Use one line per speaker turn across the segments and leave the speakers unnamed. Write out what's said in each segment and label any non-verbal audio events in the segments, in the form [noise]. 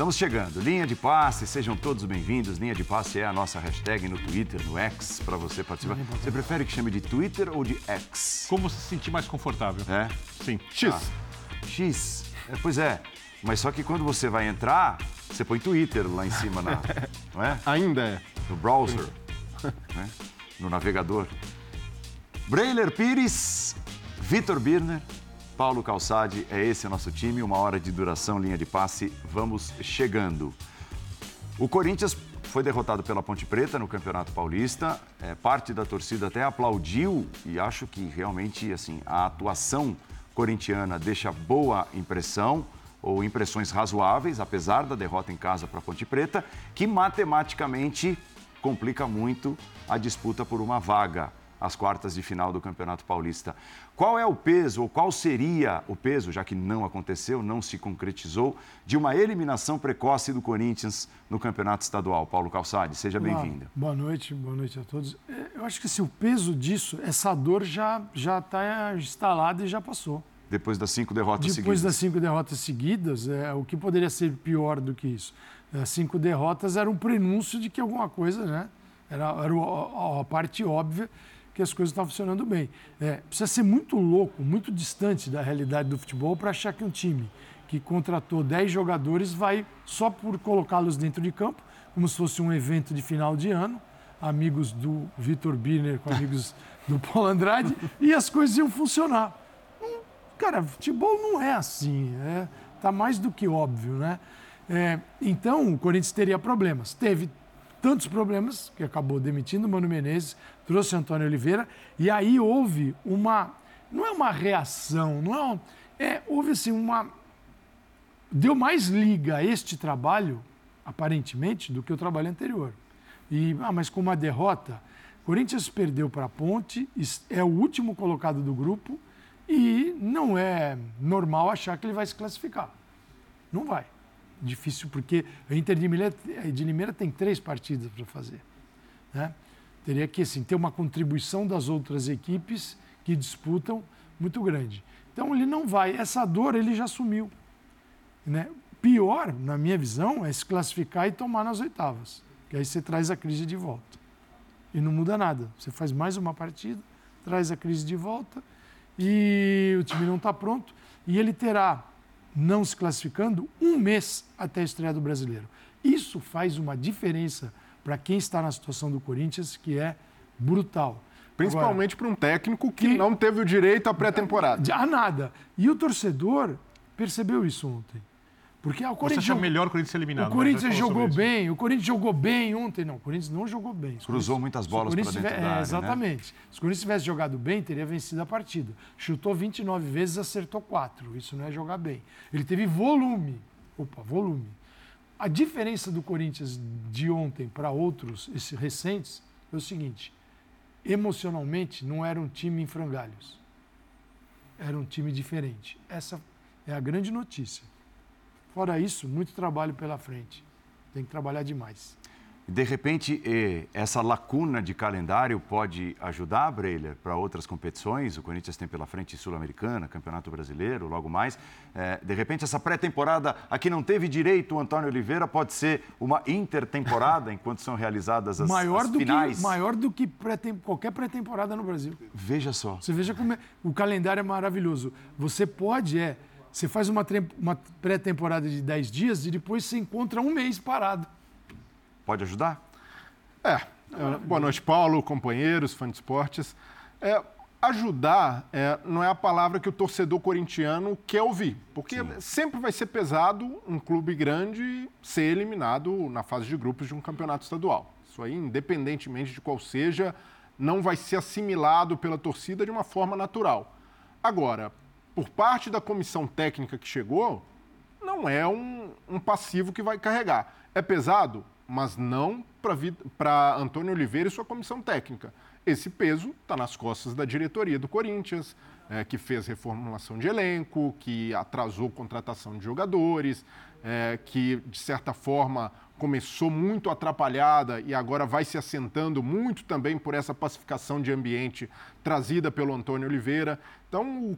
Estamos chegando. Linha de passe, sejam todos bem-vindos. Linha de passe é a nossa hashtag no Twitter, no X, para você participar. Você prefere que chame de Twitter ou de X?
Como se sentir mais confortável.
É?
Sim.
X. Ah, X. É, pois é. Mas só que quando você vai entrar, você põe Twitter lá em cima, na, [laughs] não é?
Ainda é.
No browser, [laughs] né? no navegador. Breiler Pires, Vitor Birner, Paulo Calçade, é esse o nosso time, uma hora de duração, linha de passe, vamos chegando. O Corinthians foi derrotado pela Ponte Preta no Campeonato Paulista, é, parte da torcida até aplaudiu e acho que realmente assim a atuação corintiana deixa boa impressão ou impressões razoáveis, apesar da derrota em casa para a Ponte Preta, que matematicamente complica muito a disputa por uma vaga às quartas de final do Campeonato Paulista. Qual é o peso, ou qual seria o peso, já que não aconteceu, não se concretizou, de uma eliminação precoce do Corinthians no Campeonato Estadual? Paulo Calçade, seja bem-vindo.
Boa noite, boa noite a todos. É, eu acho que assim, o peso disso, essa dor já está instalada e já passou.
Depois das cinco derrotas
Depois
seguidas.
Depois das cinco derrotas seguidas, é, o que poderia ser pior do que isso? As cinco derrotas era um prenúncio de que alguma coisa, né? Era, era a, a parte óbvia que as coisas estão funcionando bem. É, precisa ser muito louco, muito distante da realidade do futebol para achar que um time que contratou 10 jogadores vai, só por colocá-los dentro de campo, como se fosse um evento de final de ano, amigos do Vitor Birner com amigos [laughs] do Paulo Andrade, e as coisas iam funcionar. Hum, cara, futebol não é assim, é, tá mais do que óbvio, né? É, então, o Corinthians teria problemas. Teve tantos problemas que acabou demitindo o Mano Menezes, trouxe Antônio Oliveira, e aí houve uma. Não é uma reação, não é. Um, é houve assim uma. Deu mais liga a este trabalho, aparentemente, do que o trabalho anterior. E, ah, mas com uma derrota, Corinthians perdeu para a Ponte, é o último colocado do grupo e não é normal achar que ele vai se classificar. Não vai. Difícil, porque a Inter de Limeira, de Limeira tem três partidas para fazer. Né? Teria que assim, ter uma contribuição das outras equipes que disputam muito grande. Então ele não vai. Essa dor ele já assumiu. Né? Pior, na minha visão, é se classificar e tomar nas oitavas. Que aí você traz a crise de volta. E não muda nada. Você faz mais uma partida, traz a crise de volta e o time não está pronto. E ele terá, não se classificando, um mês até a estreia do brasileiro. Isso faz uma diferença para quem está na situação do Corinthians, que é brutal.
Principalmente para um técnico que, que, não teve o direito à pré-temporada.
A nada. E o torcedor percebeu isso ontem. Porque ah, o Corinthians.
Você acha melhor o Corinthians ser eliminado?
O Corinthians jogou bem, o Corinthians jogou bem ontem. Não, o Corinthians não jogou bem.
Cruzou muitas bolas para dentro
tiver,
da área,
é, Exatamente.
Né?
Se o Corinthians tivesse jogado bem, teria vencido a partida. Chutou 29 vezes, acertou 4. Isso não é jogar bem. Ele teve volume. Opa, volume. A diferença do Corinthians de ontem para outros esses recentes é o seguinte: emocionalmente não era um time em frangalhos. Era um time diferente. Essa é a grande notícia. Fora isso, muito trabalho pela frente. Tem que trabalhar demais.
De repente, essa lacuna de calendário pode ajudar, Breiler, para outras competições? O Corinthians tem pela frente Sul-Americana, Campeonato Brasileiro, logo mais. É, de repente, essa pré-temporada, aqui não teve direito o Antônio Oliveira, pode ser uma intertemporada [laughs] enquanto são realizadas as,
maior
as finais?
Que, maior do que pré qualquer pré-temporada no Brasil.
Veja só.
Você veja como é, o calendário é maravilhoso. Você pode, é, você faz uma, uma pré-temporada de 10 dias e depois você encontra um mês parado.
Pode ajudar?
É. é boa noite, Paulo, companheiros, fãs de esportes. É, ajudar é, não é a palavra que o torcedor corintiano quer ouvir, porque Sim. sempre vai ser pesado um clube grande ser eliminado na fase de grupos de um campeonato estadual. Isso aí, independentemente de qual seja, não vai ser assimilado pela torcida de uma forma natural. Agora, por parte da comissão técnica que chegou, não é um, um passivo que vai carregar. É pesado? mas não para Antônio Oliveira e sua comissão técnica. Esse peso está nas costas da diretoria do Corinthians, é, que fez reformulação de elenco, que atrasou contratação de jogadores, é, que, de certa forma, começou muito atrapalhada e agora vai se assentando muito também por essa pacificação de ambiente trazida pelo Antônio Oliveira. Então,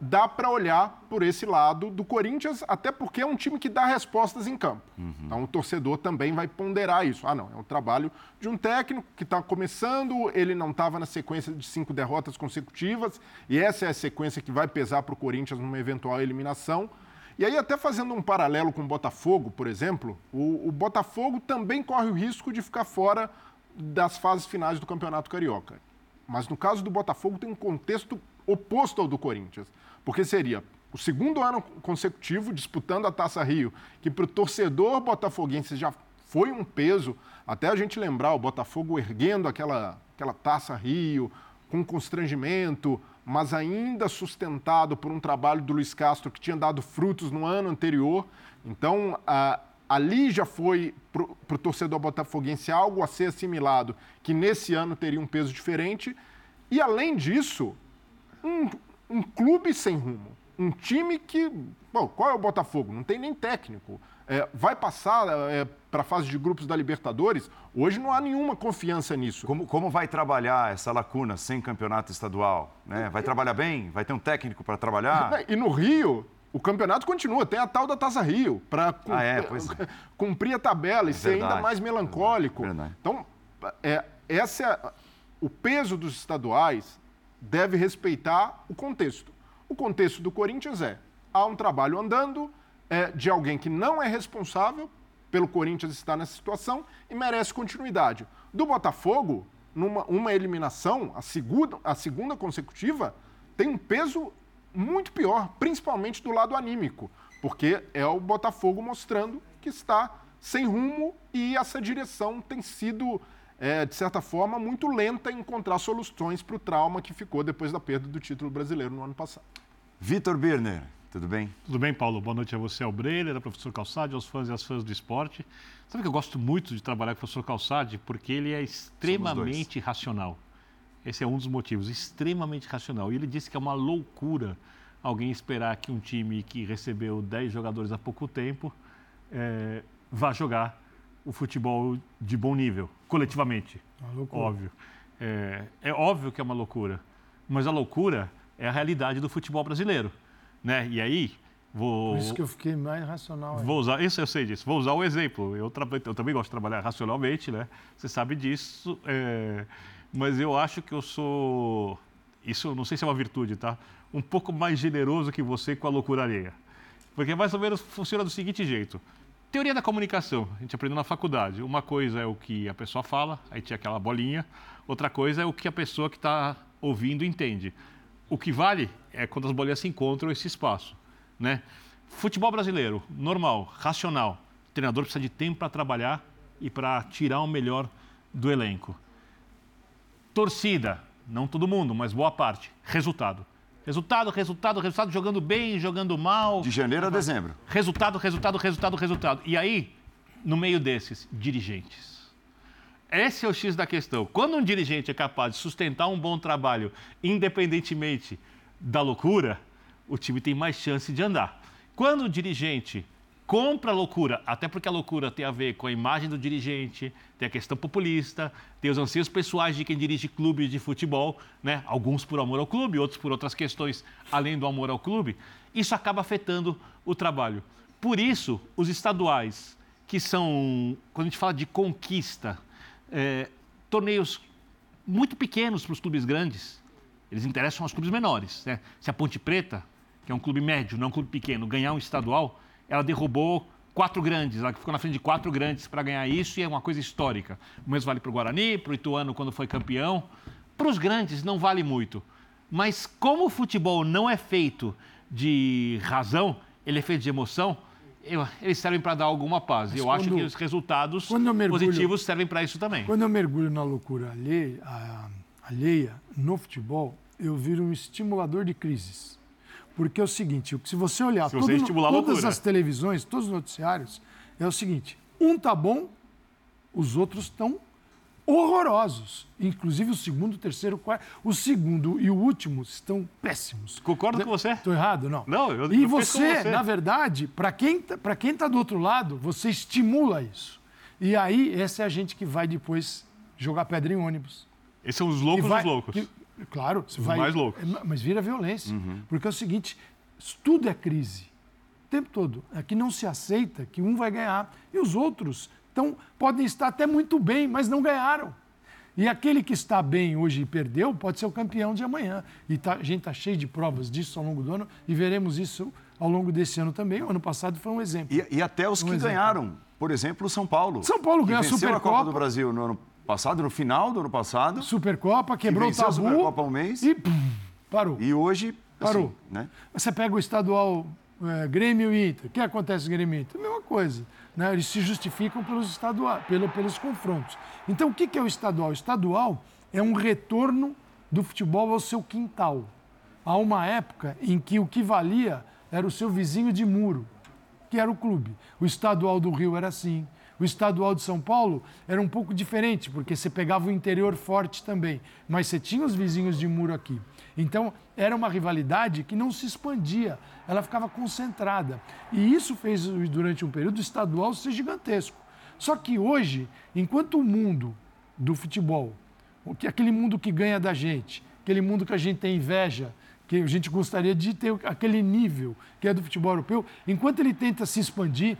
dá para olhar por esse lado do Corinthians, até porque é um time que dá respostas em campo. Uhum. Então o torcedor também vai ponderar isso. Ah, não, é um trabalho de um técnico que está começando, ele não estava na sequência de cinco derrotas consecutivas, e essa é a sequência que vai pesar para o Corinthians numa eventual eliminação. E aí, até fazendo um paralelo com o Botafogo, por exemplo, o, o Botafogo também corre o risco de ficar fora das fases finais do Campeonato Carioca. Mas no caso do Botafogo tem um contexto oposto ao do Corinthians porque seria o segundo ano consecutivo disputando a Taça Rio, que para o torcedor botafoguense já foi um peso, até a gente lembrar o Botafogo erguendo aquela, aquela Taça Rio, com constrangimento, mas ainda sustentado por um trabalho do Luiz Castro que tinha dado frutos no ano anterior. Então, a, ali já foi para o torcedor botafoguense algo a ser assimilado, que nesse ano teria um peso diferente. E, além disso, um, um clube sem rumo. Um time que. Bom, qual é o Botafogo? Não tem nem técnico. É, vai passar é, para a fase de grupos da Libertadores? Hoje não há nenhuma confiança nisso.
Como, como vai trabalhar essa lacuna sem campeonato estadual? Né? Vai trabalhar bem? Vai ter um técnico para trabalhar?
E no Rio, o campeonato continua, tem a tal da Taça Rio, para
ah, é? [laughs]
cumprir a tabela e é ser verdade, ainda mais melancólico. Verdade. Então, é, essa é, o peso dos estaduais deve respeitar o contexto. O contexto do Corinthians é: há um trabalho andando é, de alguém que não é responsável pelo Corinthians estar nessa situação e merece continuidade. Do Botafogo, numa uma eliminação, a segunda, a segunda consecutiva, tem um peso muito pior, principalmente do lado anímico, porque é o Botafogo mostrando que está sem rumo e essa direção tem sido é, de certa forma, muito lenta em encontrar soluções para o trauma que ficou depois da perda do título brasileiro no ano passado.
Vitor Birner, tudo bem?
Tudo bem, Paulo. Boa noite a você, ao Breler, ao professor Calçade, aos fãs e às fãs do esporte. Sabe que eu gosto muito de trabalhar com o professor Calçade porque ele é extremamente racional. Esse é um dos motivos, extremamente racional. E ele disse que é uma loucura alguém esperar que um time que recebeu 10 jogadores há pouco tempo é, vá jogar o futebol de bom nível, coletivamente. Óbvio. É, é, óbvio que é uma loucura, mas a loucura é a realidade do futebol brasileiro. Né? E aí, vou.
Por isso que eu fiquei mais racional.
Vou usar, isso eu sei disso. Vou usar o exemplo. Eu, eu também gosto de trabalhar racionalmente, né? Você sabe disso. É... Mas eu acho que eu sou. Isso não sei se é uma virtude, tá? Um pouco mais generoso que você com a loucura alheia. Porque mais ou menos funciona do seguinte jeito. Teoria da comunicação, a gente aprendeu na faculdade. Uma coisa é o que a pessoa fala, aí tinha aquela bolinha. Outra coisa é o que a pessoa que está ouvindo entende. O que vale é quando as bolinhas se encontram esse espaço, né? Futebol brasileiro, normal, racional. O treinador precisa de tempo para trabalhar e para tirar o melhor do elenco. Torcida, não todo mundo, mas boa parte. Resultado. Resultado, resultado, resultado, jogando bem, jogando mal.
De janeiro a dezembro.
Resultado, resultado, resultado, resultado. E aí, no meio desses, dirigentes. Esse é o X da questão. Quando um dirigente é capaz de sustentar um bom trabalho, independentemente da loucura, o time tem mais chance de andar. Quando o dirigente compra a loucura, até porque a loucura tem a ver com a imagem do dirigente, tem a questão populista, tem os anseios pessoais de quem dirige clubes de futebol, né? alguns por amor ao clube, outros por outras questões além do amor ao clube. Isso acaba afetando o trabalho. Por isso, os estaduais, que são, quando a gente fala de conquista, é, torneios muito pequenos para os clubes grandes, eles interessam aos clubes menores. Né? Se a Ponte Preta, que é um clube médio, não um clube pequeno, ganhar um estadual, ela derrubou quatro grandes, ela ficou na frente de quatro grandes para ganhar isso e é uma coisa histórica. O mesmo vale para o Guarani, para o Ituano quando foi campeão. Para os grandes não vale muito. Mas como o futebol não é feito de razão, ele é feito de emoção, eu, eles servem para dar alguma paz. Mas eu quando, acho que os resultados mergulho, positivos servem para isso também.
Quando eu mergulho na loucura alheia, alheia no futebol, eu viro um estimulador de crises. Porque é o seguinte, se você olhar
se você
tudo, todas as televisões, todos os noticiários, é o seguinte, um tá bom, os outros estão horrorosos. Inclusive o segundo, o terceiro, o quarto. O segundo e o último estão péssimos.
Concordo com você.
Estou errado? Não.
Não, eu
E eu você, você, na verdade, para quem está quem tá do outro lado, você estimula isso. E aí, essa é a gente que vai depois jogar pedra em ônibus.
Esses são os loucos
vai-
dos loucos.
que- claro, você
Os
vai.
mais loucos.
é, Mas vira violência.
Uhum.
Porque é o seguinte: tudo é crise. O tempo todo. É que não se aceita que um vai ganhar e os outros tão, podem estar até muito bem, mas não ganharam. E aquele que está bem hoje e perdeu pode ser o campeão de amanhã. E tá- a gente está cheio de provas disso ao longo do ano e veremos isso ao longo desse ano também. O ano passado foi um exemplo.
E, e até os
Um
que
exemplo.
ganharam. Por exemplo, o São Paulo.
São Paulo ganhou a
venceu a Copa
Supercopa.
do Brasil no ano passado, no final do ano passado.
Supercopa, quebrou o
venceu a
tabu.
Supercopa um mês.
E pum, parou.
E hoje. assim,
Parou.
né?
Você pega o estadual é, Grêmio e Inter. O que acontece o Grêmio e Inter? Mesma coisa. Né? Eles se justificam pelos, estadual, pelo, pelos confrontos. Então, o que, que é o estadual? O estadual é um retorno do futebol ao seu quintal. Há uma época em que o que valia era o seu vizinho de muro, que era o clube. O estadual do Rio era assim. O estadual de São Paulo era um pouco diferente, porque você pegava o interior forte também, mas você tinha os vizinhos de muro aqui. Então, era uma rivalidade que não se expandia, ela ficava concentrada. E isso fez, durante um período, o estadual ser gigantesco. Só que hoje, enquanto o mundo do futebol, aquele mundo que ganha da gente, aquele mundo que a gente tem inveja, que a gente gostaria de ter aquele nível que é do futebol europeu, enquanto ele tenta se expandir,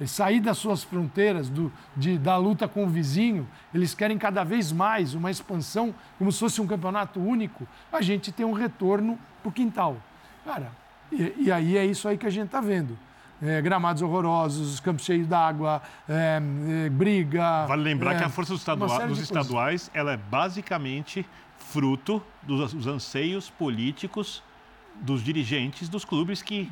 ele sair das suas fronteiras, do, de, da luta com o vizinho, eles querem cada vez mais uma expansão, como se fosse um campeonato único, a gente tem um retorno para o quintal. Cara, e, e aí é isso aí que a gente está vendo. É, gramados horrorosos, campos cheios d'água, é, é, briga.
Vale lembrar
é,
que a força dos, estaduais, dos estaduais ela é basicamente fruto dos, dos anseios políticos dos dirigentes dos clubes que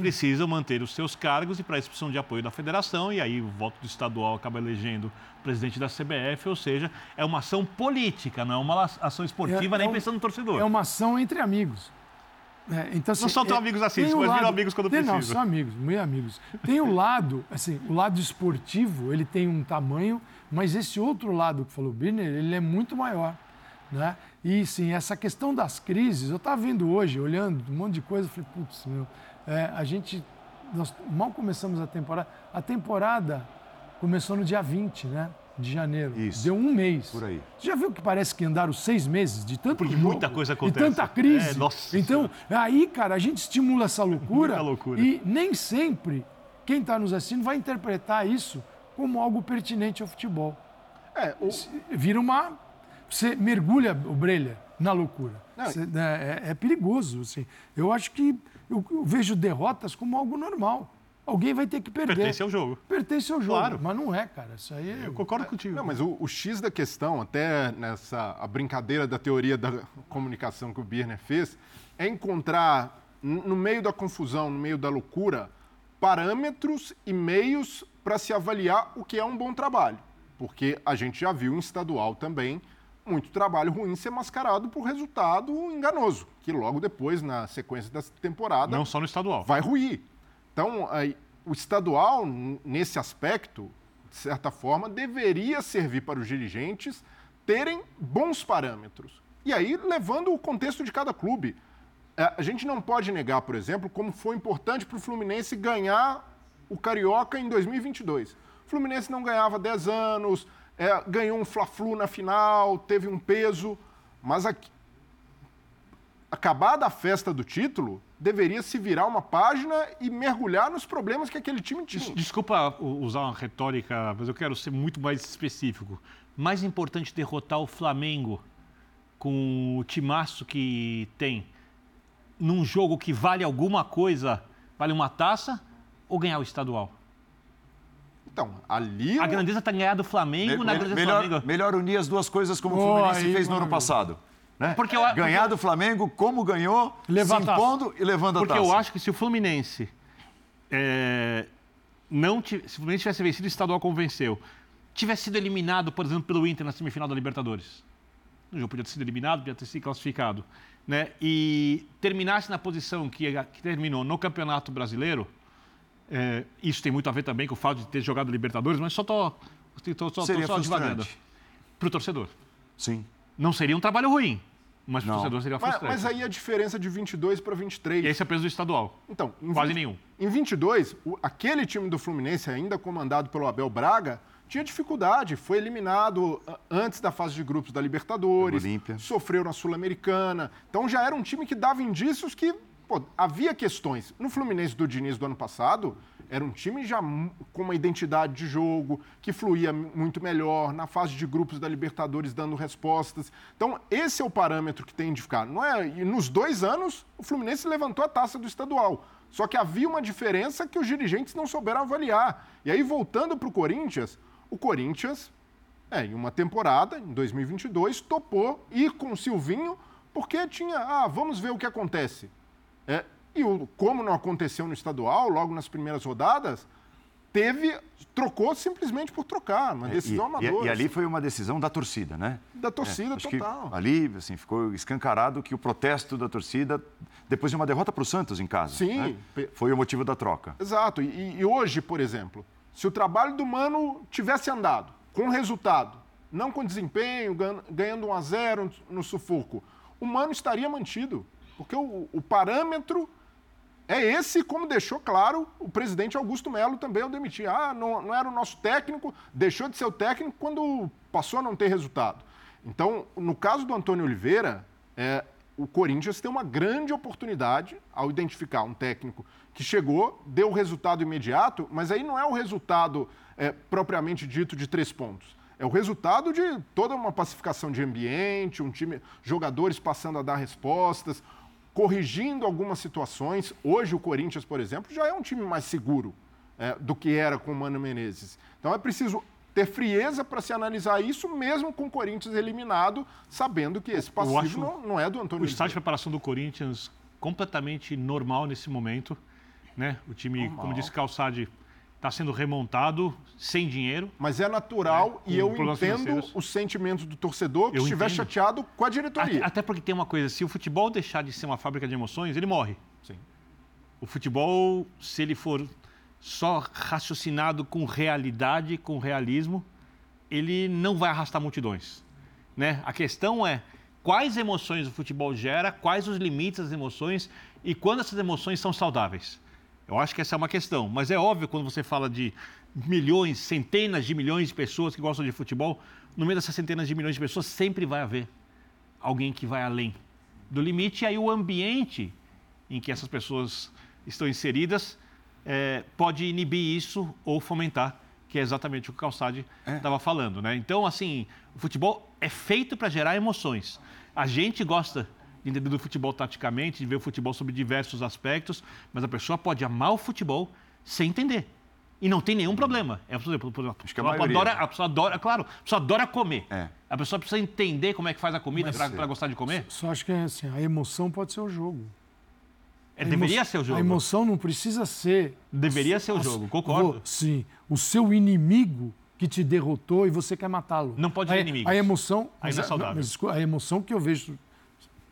precisam manter os seus cargos e para isso precisam de apoio da federação e aí o voto do estadual acaba elegendo o presidente da CBF, ou seja, é uma ação política, não é uma ação esportiva
É-
nem
é um-
pensando no torcedor.
É uma ação entre amigos. É, então, assim,
Não são tão
é-
amigos assim, mas viram amigos quando
tem, Não, são amigos, muito amigos. Tem o lado, assim, o lado esportivo, ele tem um tamanho, mas esse outro lado que falou o Birner, ele é muito maior. Né? E, sim, essa questão das crises, eu estava vendo hoje, olhando um monte de coisa, falei, putz, meu, é, a gente, nós mal começamos a temporada, a temporada começou no dia 20, né? De janeiro.
Isso.
Deu um mês.
Por aí.
Você já viu que parece que andaram seis meses de tanto
Porque
jogo,
muita coisa
E
acontece.
tanta crise.
É, nossa
então, aí, cara, a gente estimula essa [laughs] loucura.
Muita loucura.
E nem sempre quem está nos assistindo vai interpretar isso como algo pertinente ao futebol.
É,
Vira uma. Você mergulha o Brelha na loucura.
Não,
Você- né, é, é perigoso. Assim. Eu acho que eu, eu vejo derrotas como algo normal. Alguém vai ter que perder.
Pertence ao jogo.
Pertence ao jogo.
Claro.
Mas não é, cara. Isso aí é.
Eu concordo contigo.
Não, mas o, o X da questão, até nessa a brincadeira da teoria da comunicação que o Birner fez, é encontrar, no meio da confusão, no meio da loucura, parâmetros e meios para se avaliar o que é um bom trabalho. Porque a gente já viu em estadual também muito trabalho ruim ser mascarado por resultado enganoso, que logo depois, na sequência da temporada,
Não só no estadual.
vai ruir. Então, aí, o estadual, nesse aspecto, de certa forma, deveria servir para os dirigentes terem bons parâmetros. E aí, levando o contexto de cada clube. É, A gente não pode negar, por exemplo, como foi importante para o Fluminense ganhar o Carioca em 2022. O Fluminense não ganhava 10 anos, é, ganhou um Fla-Flu na final, teve um peso, mas aqui, acabada a festa do título, deveria se virar uma página e mergulhar nos problemas que aquele time tinha.
Desculpa usar uma retórica, mas eu quero ser muito mais específico. Mais importante derrotar o Flamengo com o timaço que tem num jogo que vale alguma coisa, vale uma taça, ou ganhar o estadual?
Então, ali.
A
o-
grandeza está ganhar do Flamengo na
Me-
grandeza do
melhor,
Flamengo.
melhor unir as duas coisas como o
Oh,
Fluminense
aí,
fez no ano passado. Né?
Porque eu-
Ganhar
porque-
do Flamengo como ganhou,
Levar
se impondo e levando
Porque
a taça.
eu acho que se o Fluminense é, não ti- se o Fluminense tivesse vencido o estadual como venceu, tivesse sido eliminado, por exemplo, pelo Inter na semifinal da Libertadores. O jogo podia ter sido eliminado, podia ter sido classificado. Né? E terminasse na posição que, que terminou no Campeonato Brasileiro, é, isso tem muito a ver também com o fato de ter jogado Libertadores, mas só estou só, tô- tô só divagando.
frustrante.
Para o torcedor.
Sim.
Não seria um trabalho ruim, mas para o torcedor seria
Mas,
frustrante.
mas aí a diferença de 22 para 23.
E esse é peso do estadual.
Então, em
Quase
20
nenhum.
Em 22, o- aquele time do Fluminense, ainda comandado pelo Abel Braga, tinha dificuldade, foi eliminado antes da fase de grupos da Libertadores,
Olímpia.
sofreu na Sul-Americana. Então já era um time que dava indícios que pô, havia questões. No Fluminense do Diniz do ano passado, era um time já com uma identidade de jogo, que fluía muito melhor, na fase de grupos da Libertadores dando respostas. Então, esse é o parâmetro que tem de ficar. Não é, e nos dois anos, o Fluminense levantou a taça do estadual. Só que havia uma diferença que os dirigentes não souberam avaliar. E aí, voltando para o Corinthians, o Corinthians, é, em uma temporada, em 2022, topou ir com o Silvinho porque tinha, ah, vamos ver o que acontece. É, e o, como não aconteceu no estadual, logo nas primeiras rodadas, teve, trocou simplesmente por trocar, uma decisão
é, e,
amadora.
E, e, ali foi uma decisão da torcida, né?
Da torcida
é,
total.
ali, assim, ficou escancarado que o protesto da torcida, depois de uma derrota para o Santos em casa,
Sim.
Né? foi o motivo da troca.
Exato. E, e hoje, por exemplo, se o trabalho do Mano tivesse andado com resultado, não com desempenho, ganhando 1 a 0 no sufoco, o Mano estaria mantido. Porque o, o parâmetro é esse, como deixou claro o presidente Augusto Melo também ao demitir. Ah, não, não era o nosso técnico, deixou de ser o técnico quando passou a não ter resultado. Então, no caso do Antônio Oliveira, é, o Corinthians tem uma grande oportunidade ao identificar um técnico que chegou, deu o resultado imediato, mas aí não é o resultado é, propriamente dito de três pontos. É o resultado de toda uma pacificação de ambiente, um time, jogadores passando a dar respostas, corrigindo algumas situações. Hoje o Corinthians, por exemplo, já é um time mais seguro é, do que era com o Mano Menezes. Então é preciso ter frieza para se analisar isso, mesmo com o Corinthians eliminado, sabendo que esse passivo não, não, é do Antônio.
O estágio de preparação do Corinthians completamente normal nesse momento. Né? O time, normal. como disse Calçade, está sendo remontado sem dinheiro.
Mas é natural né? e eu entendo os sentimentos do torcedor que eu estiver entendo. chateado com a diretoria.
Até, até, porque tem uma coisa, se o futebol deixar de ser uma fábrica de emoções, ele morre.
Sim.
O futebol, se ele for só raciocinado com realidade, com realismo, ele não vai arrastar multidões. Né? A questão é quais emoções o futebol gera, quais os limites das emoções e quando essas emoções são saudáveis. Eu acho que essa é uma questão. Mas é óbvio quando você fala de milhões, centenas de milhões de pessoas que gostam de futebol, no meio dessas centenas de milhões de pessoas sempre vai haver alguém que vai além do limite. E aí o ambiente em que essas pessoas estão inseridas é, pode inibir isso ou fomentar, que é exatamente o que o Calçade estava é. falando. Né? Então, assim, o futebol é feito para gerar emoções. A gente gosta de entender do futebol taticamente, de ver o futebol sobre diversos aspectos, mas a pessoa pode amar o futebol sem entender. E não tem nenhum problema. É, por exemplo, por exemplo, Acho que a, a, adora, a pessoa adora, claro, a pessoa adora comer. É. A pessoa precisa entender como é que faz a comida para gostar de comer.
Só acho que é assim, a emoção pode ser o jogo.
É, deveria ser o jogo.
A emoção não precisa ser.
Deveria ser o jogo, concordo.
Sim. O seu inimigo que te derrotou e você quer matá-lo.
Não pode ser inimigo.
A emoção.
Ainda é saudável.
Não, a emoção que eu vejo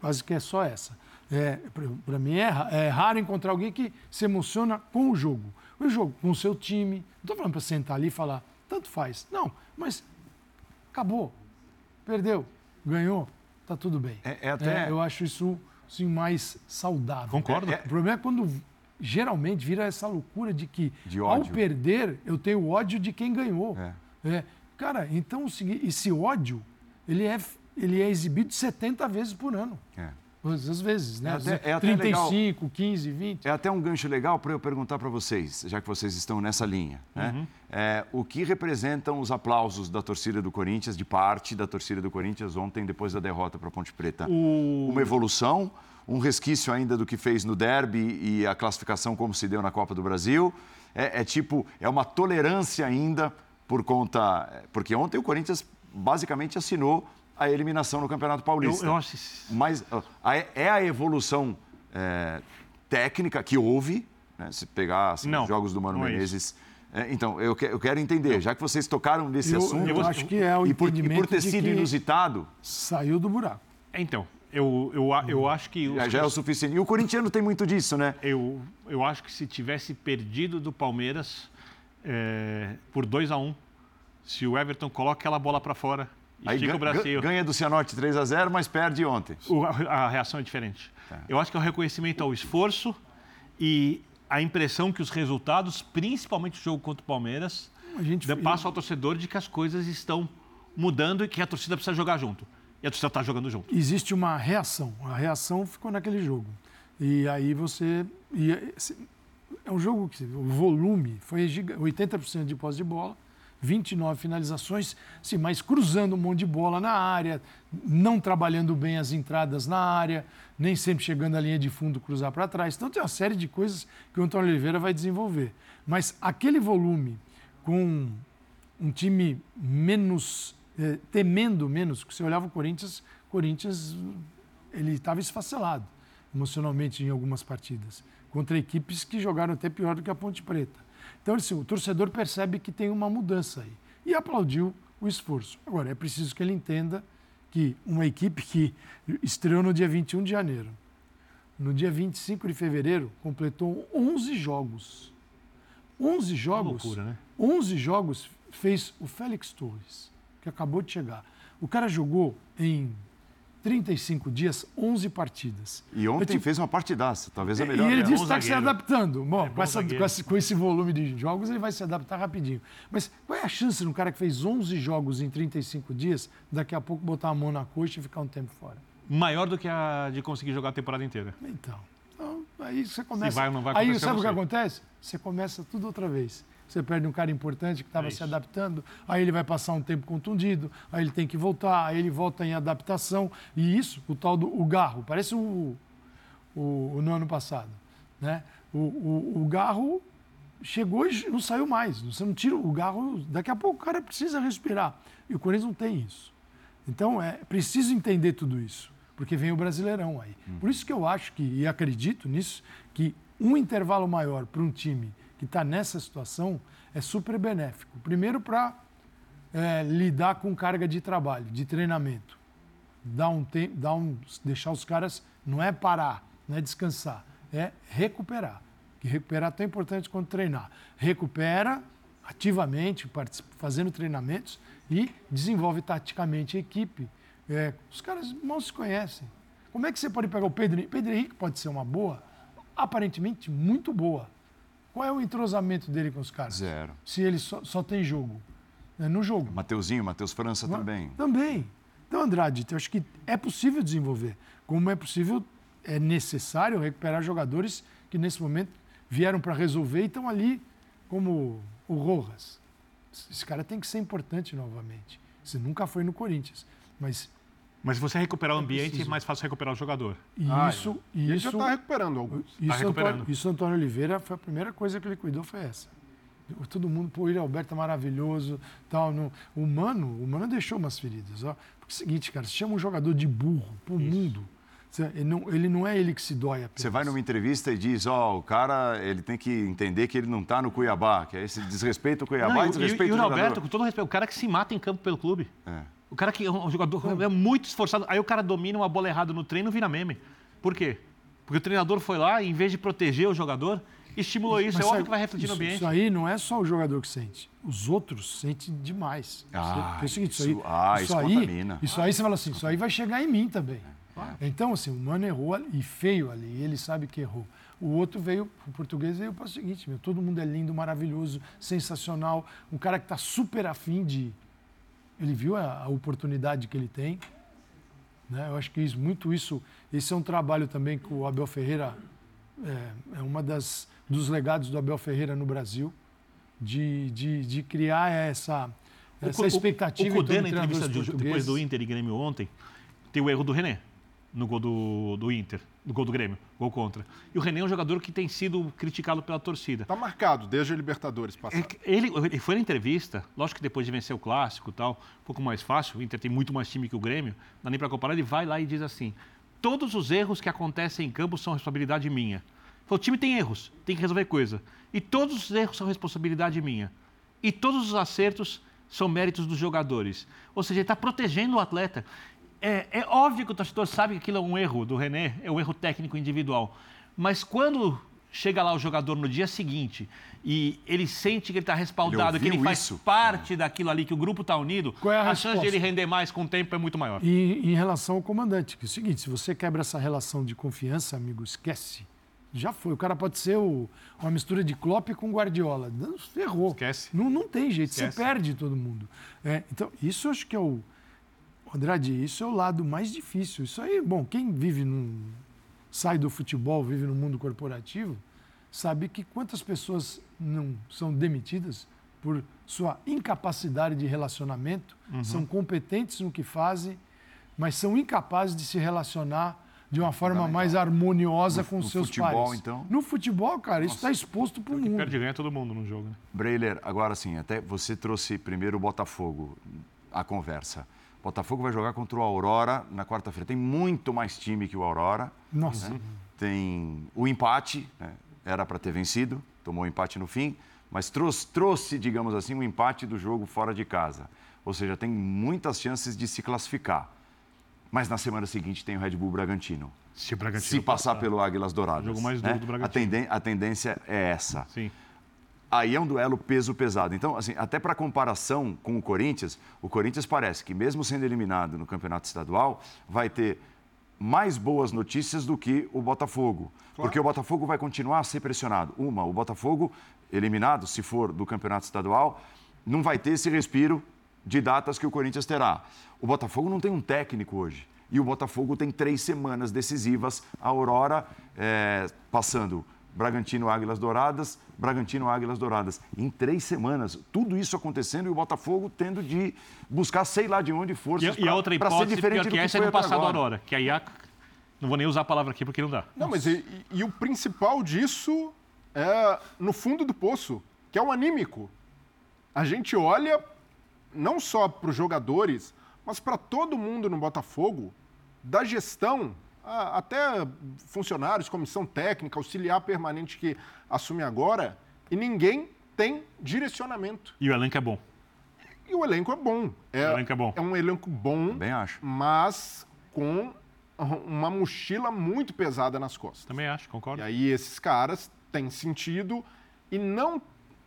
quase que é só essa. É, Para mim é, é, raro encontrar alguém que se emociona com o jogo. O jogo, com o seu time. Não estou falando para sentar ali e falar, tanto faz. Não, mas acabou. Perdeu, ganhou, tá tudo bem.
É, é até...
É, eu acho isso sim, mais saudável.
Concordo.
É, o problema é quando geralmente vira essa loucura de que de ao perder eu tenho ódio de quem ganhou. É. cara, então esse ódio ele é ele é exibido 70 vezes por ano. É. Às vezes, né? É até, é até 35, legal, 15, 20.
É até um gancho legal para eu perguntar para vocês, já que vocês estão nessa linha. Né? Uhum. É, o que representam os aplausos da torcida do Corinthians, de parte da torcida do Corinthians ontem, depois da derrota para a Ponte Preta? O... Uma evolução, um resquício ainda do que fez no derby e a classificação como se deu na Copa do Brasil? É, é tipo, é uma tolerância ainda por conta. Porque ontem o Corinthians basicamente assinou a eliminação no Campeonato Paulista.
Eu, eu acho...
Mas é a evolução é, técnica que houve, né? se pegar assim, os jogos do Mano é Menezes. É, então, eu, que, eu, quero entender, já que vocês tocaram nesse
eu,
assunto.
Eu acho que é o
e por, e por ter sido inusitado.
Saiu do buraco.
Então, eu, eu, eu acho que.
Já, já é o suficiente. E o corintiano tem muito disso, né?
Eu, eu acho que se tivesse perdido do Palmeiras é, por 2 a 1 um, se o Everton coloca aquela bola para fora
Aí ganha, o Brasil. ganha do Cianorte 3 a 0 mas perde ontem.
O, a, a, reação é diferente. Tá. Eu acho que é o reconhecimento ao esforço e a impressão que os resultados, principalmente o jogo contra o Palmeiras,
A gente-
dê passo ao torcedor de que as coisas estão mudando e que a torcida precisa jogar junto. E a torcida está jogando junto.
existe uma reação. A reação ficou naquele jogo. E aí você. e é é um jogo que o volume foi giga- 80% de posse de bola, 29 finalizações, sim, mas cruzando um monte de bola na área, não trabalhando bem as entradas na área, nem sempre chegando à linha de fundo cruzar para trás. Então tem uma série de coisas que o Antônio Oliveira vai desenvolver. Mas aquele volume com um time menos eh, temendo menos, porque você olhava o Corinthians, Corinthians ele estava esfacelado emocionalmente em algumas partidas contra equipes que jogaram até pior do que a Ponte Preta. Então assim, o torcedor percebe que tem uma mudança aí e aplaudiu o esforço. Agora é preciso que ele entenda que uma equipe que estreou no dia 21 de janeiro, no dia 25 de fevereiro completou 11 jogos. 11 jogos.
loucura, né?
11 jogos fez o Félix Torres, que acabou de chegar. O cara jogou em 35 dias 11 partidas.
E ontem
tipo-
fez uma partidaça, talvez a melhor.
E ele
dela.
disse que está se adaptando. Bom,
É bom
com, essa- com esse, com esse volume de jogos, ele vai se adaptar rapidinho. Mas qual é a chance de um cara que fez 11 jogos em 35 dias, daqui a pouco botar a mão na coxa e ficar um tempo fora?
Maior do que a de conseguir jogar a temporada inteira.
Então, então, aí você começa.
vai ou não vai
aí sabe o que acontece? Você começa tudo outra vez. Você perde um cara importante que estava
É
se adaptando, aí ele vai passar um tempo contundido, aí ele tem que voltar, aí ele volta em adaptação. E isso, o tal do o garro, parece o, o, o no ano passado. Né? O, o, o garro chegou e não saiu mais. Você não tira o garro, daqui a pouco o cara precisa respirar. E o Corinthians não tem isso. Então é preciso entender tudo isso, porque vem o Brasileirão aí. Por isso que eu acho que, e acredito nisso, que um intervalo maior para um time que está nessa situação é super benéfico. Primeiro para lidar com carga de trabalho, de treinamento. Dar um tempo, dar um, deixar os caras, não é parar, não é descansar, é recuperar. Que recuperar é tão importante quanto treinar. Recupera ativamente, fazendo treinamentos e desenvolve taticamente a equipe. É, os caras mal se conhecem. Como é que você pode pegar o Pedro Henrique? Pedro Henrique pode ser uma boa, aparentemente muito boa. Qual é o entrosamento dele com os caras?
Zero.
Se ele só, só tem jogo. É no jogo.
Mateuzinho, Matheus França também.
Também. Então, Andrade, eu acho que é possível desenvolver. Como é possível, é necessário recuperar jogadores que nesse momento vieram para resolver e estão ali, como o Rojas. Esse cara tem que ser importante novamente. Você nunca foi no Corinthians. Mas
Mas se você recuperar o ambiente, é mais fácil recuperar o jogador.
Ah,
isso,
é. E ele já
isso,
está recuperando alguns.
isso,
recuperando.
Antônio, isso Antônio Oliveira foi a primeira coisa que ele cuidou foi essa. Todo mundo, pô, o William Alberto é maravilhoso, tal. No, o Mano, o Mano deixou umas feridas, ó. Porque é o seguinte, cara, você chama um jogador de burro pro mundo, você- ele não, ele não é ele que se dói apenas.
Você vai numa entrevista e diz, ó, o cara, ele tem que entender que ele não tá no Cuiabá, que é esse desrespeito ao Cuiabá
Não,
e
e,
desrespeito
e o
ao
Roberto,
jogador.
com todo respeito, o cara que se mata em campo pelo clube.
É.
O cara que é um jogador é muito esforçado. Aí o cara domina uma bola errada no treino vira meme. Por quê? Porque o treinador foi lá e, em vez de proteger o jogador, estimulou isso.
Mas
é óbvio que vai refletir no
isso-
ambiente.
Isso aí não é só o jogador que sente. Os outros sentem demais.
Ah,
Porque é o seguinte, isso,
isso-
aí,
ah, isso
aí,
contamina.
Isso aí você fala assim, isso aí vai chegar em mim também. Então, assim, o Mano errou ali, e feio ali, e ele sabe que errou. O outro veio, o português veio para o seguinte, meu, todo mundo é lindo, maravilhoso, sensacional, um cara que está super afim de... Ele viu a, a oportunidade que ele tem, né? Eu acho que isso, muito isso, esse é um trabalho também que o Abel Ferreira é, é uma das dos legados do Abel Ferreira no Brasil, de, de, de criar essa, essa
O- o-
expectativa
O Cudê,
em
na entrevista de- depois do. Inter e Grêmio ontem, tem o erro do René no gol do, do Inter, no gol do Grêmio, gol contra. E o René é um jogador que tem sido criticado pela torcida.
Tá marcado desde a Libertadores
É
passada.
que Ele, ele foi na entrevista, lógico que depois de vencer o clássico e tal, um pouco mais fácil, o Inter tem muito mais time que o Grêmio, não dá nem para comparar, ele vai lá e diz assim: todos os erros que acontecem em campo são responsabilidade minha. Falou, o time tem erros, tem que resolver coisa. E todos os erros são responsabilidade minha. E todos os acertos são méritos dos jogadores. Ou seja, ele está protegendo o atleta. É, é óbvio que o torcedor sabe que aquilo é um erro do René, é um erro técnico individual. Mas quando chega lá o jogador no dia seguinte e ele sente que ele está respaldado, que ele faz
isso?
parte daquilo ali, que o grupo está unido,
Qual é a
chance de ele render mais com o tempo é muito maior.
E em relação ao comandante, que é o seguinte, se você quebra essa relação de confiança, amigo, esquece. Já foi. O cara pode ser o, uma mistura de Klopp com Guardiola. Não, Ferrou.
Esquece.
Não, não tem jeito,
Esquece.
você perde todo mundo. É, então, isso eu acho que é o. Andrade, isso é o lado mais difícil. Isso aí, bom, quem vive num. sai do futebol, vive no mundo corporativo, sabe que quantas pessoas não são demitidas por sua incapacidade de relacionamento,
Uhum.
são competentes no que fazem, mas são incapazes de se relacionar de uma forma mais harmoniosa
No-
com
no
seus
futebol,
pares.
então?
No futebol, cara, isso está exposto para o mundo.
Perde e ganha todo mundo no jogo, né?
Breiler, agora sim, até você trouxe primeiro o Botafogo à conversa. Botafogo vai jogar contra o Aurora na quarta-feira. Tem muito mais time que o Aurora.
Nossa,
Tem o empate, né? era para ter vencido, tomou o empate no fim, mas trouxe, trouxe, digamos assim, o empate do jogo fora de casa. Ou seja, tem muitas chances de se classificar. Mas na semana seguinte tem o Red Bull Bragantino.
Se o Bragantino
Se passar
passar.
pelo Águilas Douradas.
Jogo mais
né?
duro do Bragantino.
A, tenden- a tendência é essa.
Sim.
Aí é um duelo peso pesado. Então, assim, até para comparação com o Corinthians, o Corinthians parece que, mesmo sendo eliminado no campeonato estadual, vai ter mais boas notícias do que o Botafogo. Porque o Botafogo vai continuar a ser pressionado. Uma, o Botafogo, eliminado, se for do campeonato estadual, não vai ter esse respiro de datas que o Corinthians terá. O Botafogo não tem um técnico hoje. E o Botafogo tem três semanas decisivas. A Aurora eh, passando Bragantino Águilas Douradas, Bragantino Águilas Douradas. Em três semanas, tudo isso acontecendo e o Botafogo tendo de buscar sei lá de onde forças
e a outra
pra ser
hipótese
diferente
pior
do
que
que
essa é
foi
no passado
agora.
Aurora, que aí a... não vou nem usar a palavra aqui porque não dá.
Não, mas e, e- e o principal disso é no fundo do poço, que é o anímico. A gente olha não só para os jogadores, mas para todo mundo no Botafogo, da gestão, a- até funcionários, comissão técnica, auxiliar permanente que assume agora, e ninguém tem direcionamento.
E o elenco é bom.
E o elenco é bom. É,
O elenco é bom.
um elenco bom,
Também acho.
mas com uma mochila muito pesada nas costas.
Também acho, concordo.
E aí esses caras têm sentido e não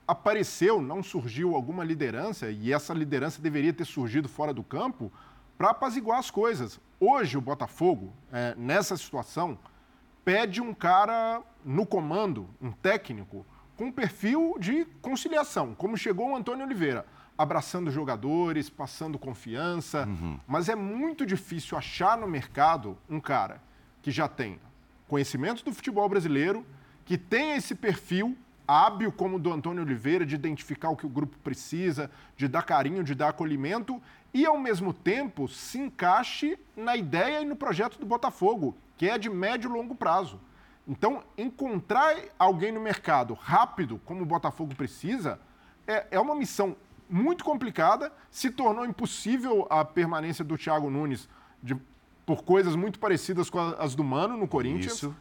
apareceu, não surgiu alguma liderança, e essa liderança deveria ter surgido fora do campo para apaziguar as coisas. Hoje o Botafogo, é, nessa situação, pede um cara no comando, um técnico, com perfil de conciliação, como chegou o Antônio Oliveira, abraçando jogadores, passando confiança, mas é muito difícil achar no mercado um cara que já tem conhecimentos do futebol brasileiro, que tenha esse perfil hábil como o do Antônio Oliveira, de identificar o que o grupo precisa, de dar carinho, de dar acolhimento, e ao mesmo tempo se encaixe na ideia e no projeto do Botafogo, que é de médio e longo prazo. Então, encontrar alguém no mercado rápido, como o Botafogo precisa, é, é uma missão muito complicada. Se tornou impossível a permanência do Thiago Nunes de- por coisas muito parecidas com as do Mano no Corinthians
Isso.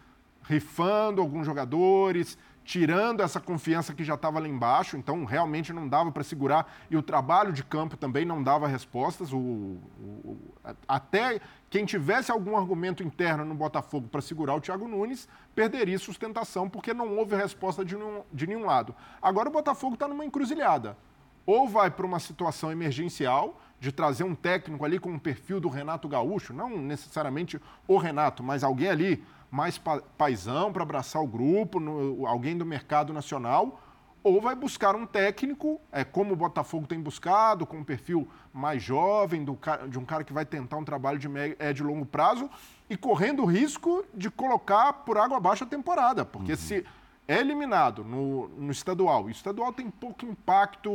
rifando alguns jogadores, tirando essa confiança que já estava lá embaixo, então realmente não dava para segurar e o trabalho de campo também não dava respostas. O, o- até quem tivesse algum argumento interno no Botafogo para segurar o Thiago Nunes perderia sustentação porque não houve resposta de nenhum, de nenhum lado. Agora o Botafogo está numa encruzilhada. Ou vai para uma situação emergencial de trazer um técnico ali com um perfil do Renato Gaúcho, não necessariamente o Renato, mas alguém ali mais pa paisão para abraçar o grupo, no- alguém do mercado nacional, ou vai buscar um técnico, é, como o Botafogo tem buscado, com um perfil mais jovem, do de um cara que vai tentar um trabalho de médio e longo prazo, e correndo o risco de colocar por água abaixo a temporada, porque se é eliminado no, no estadual, e o estadual tem pouco impacto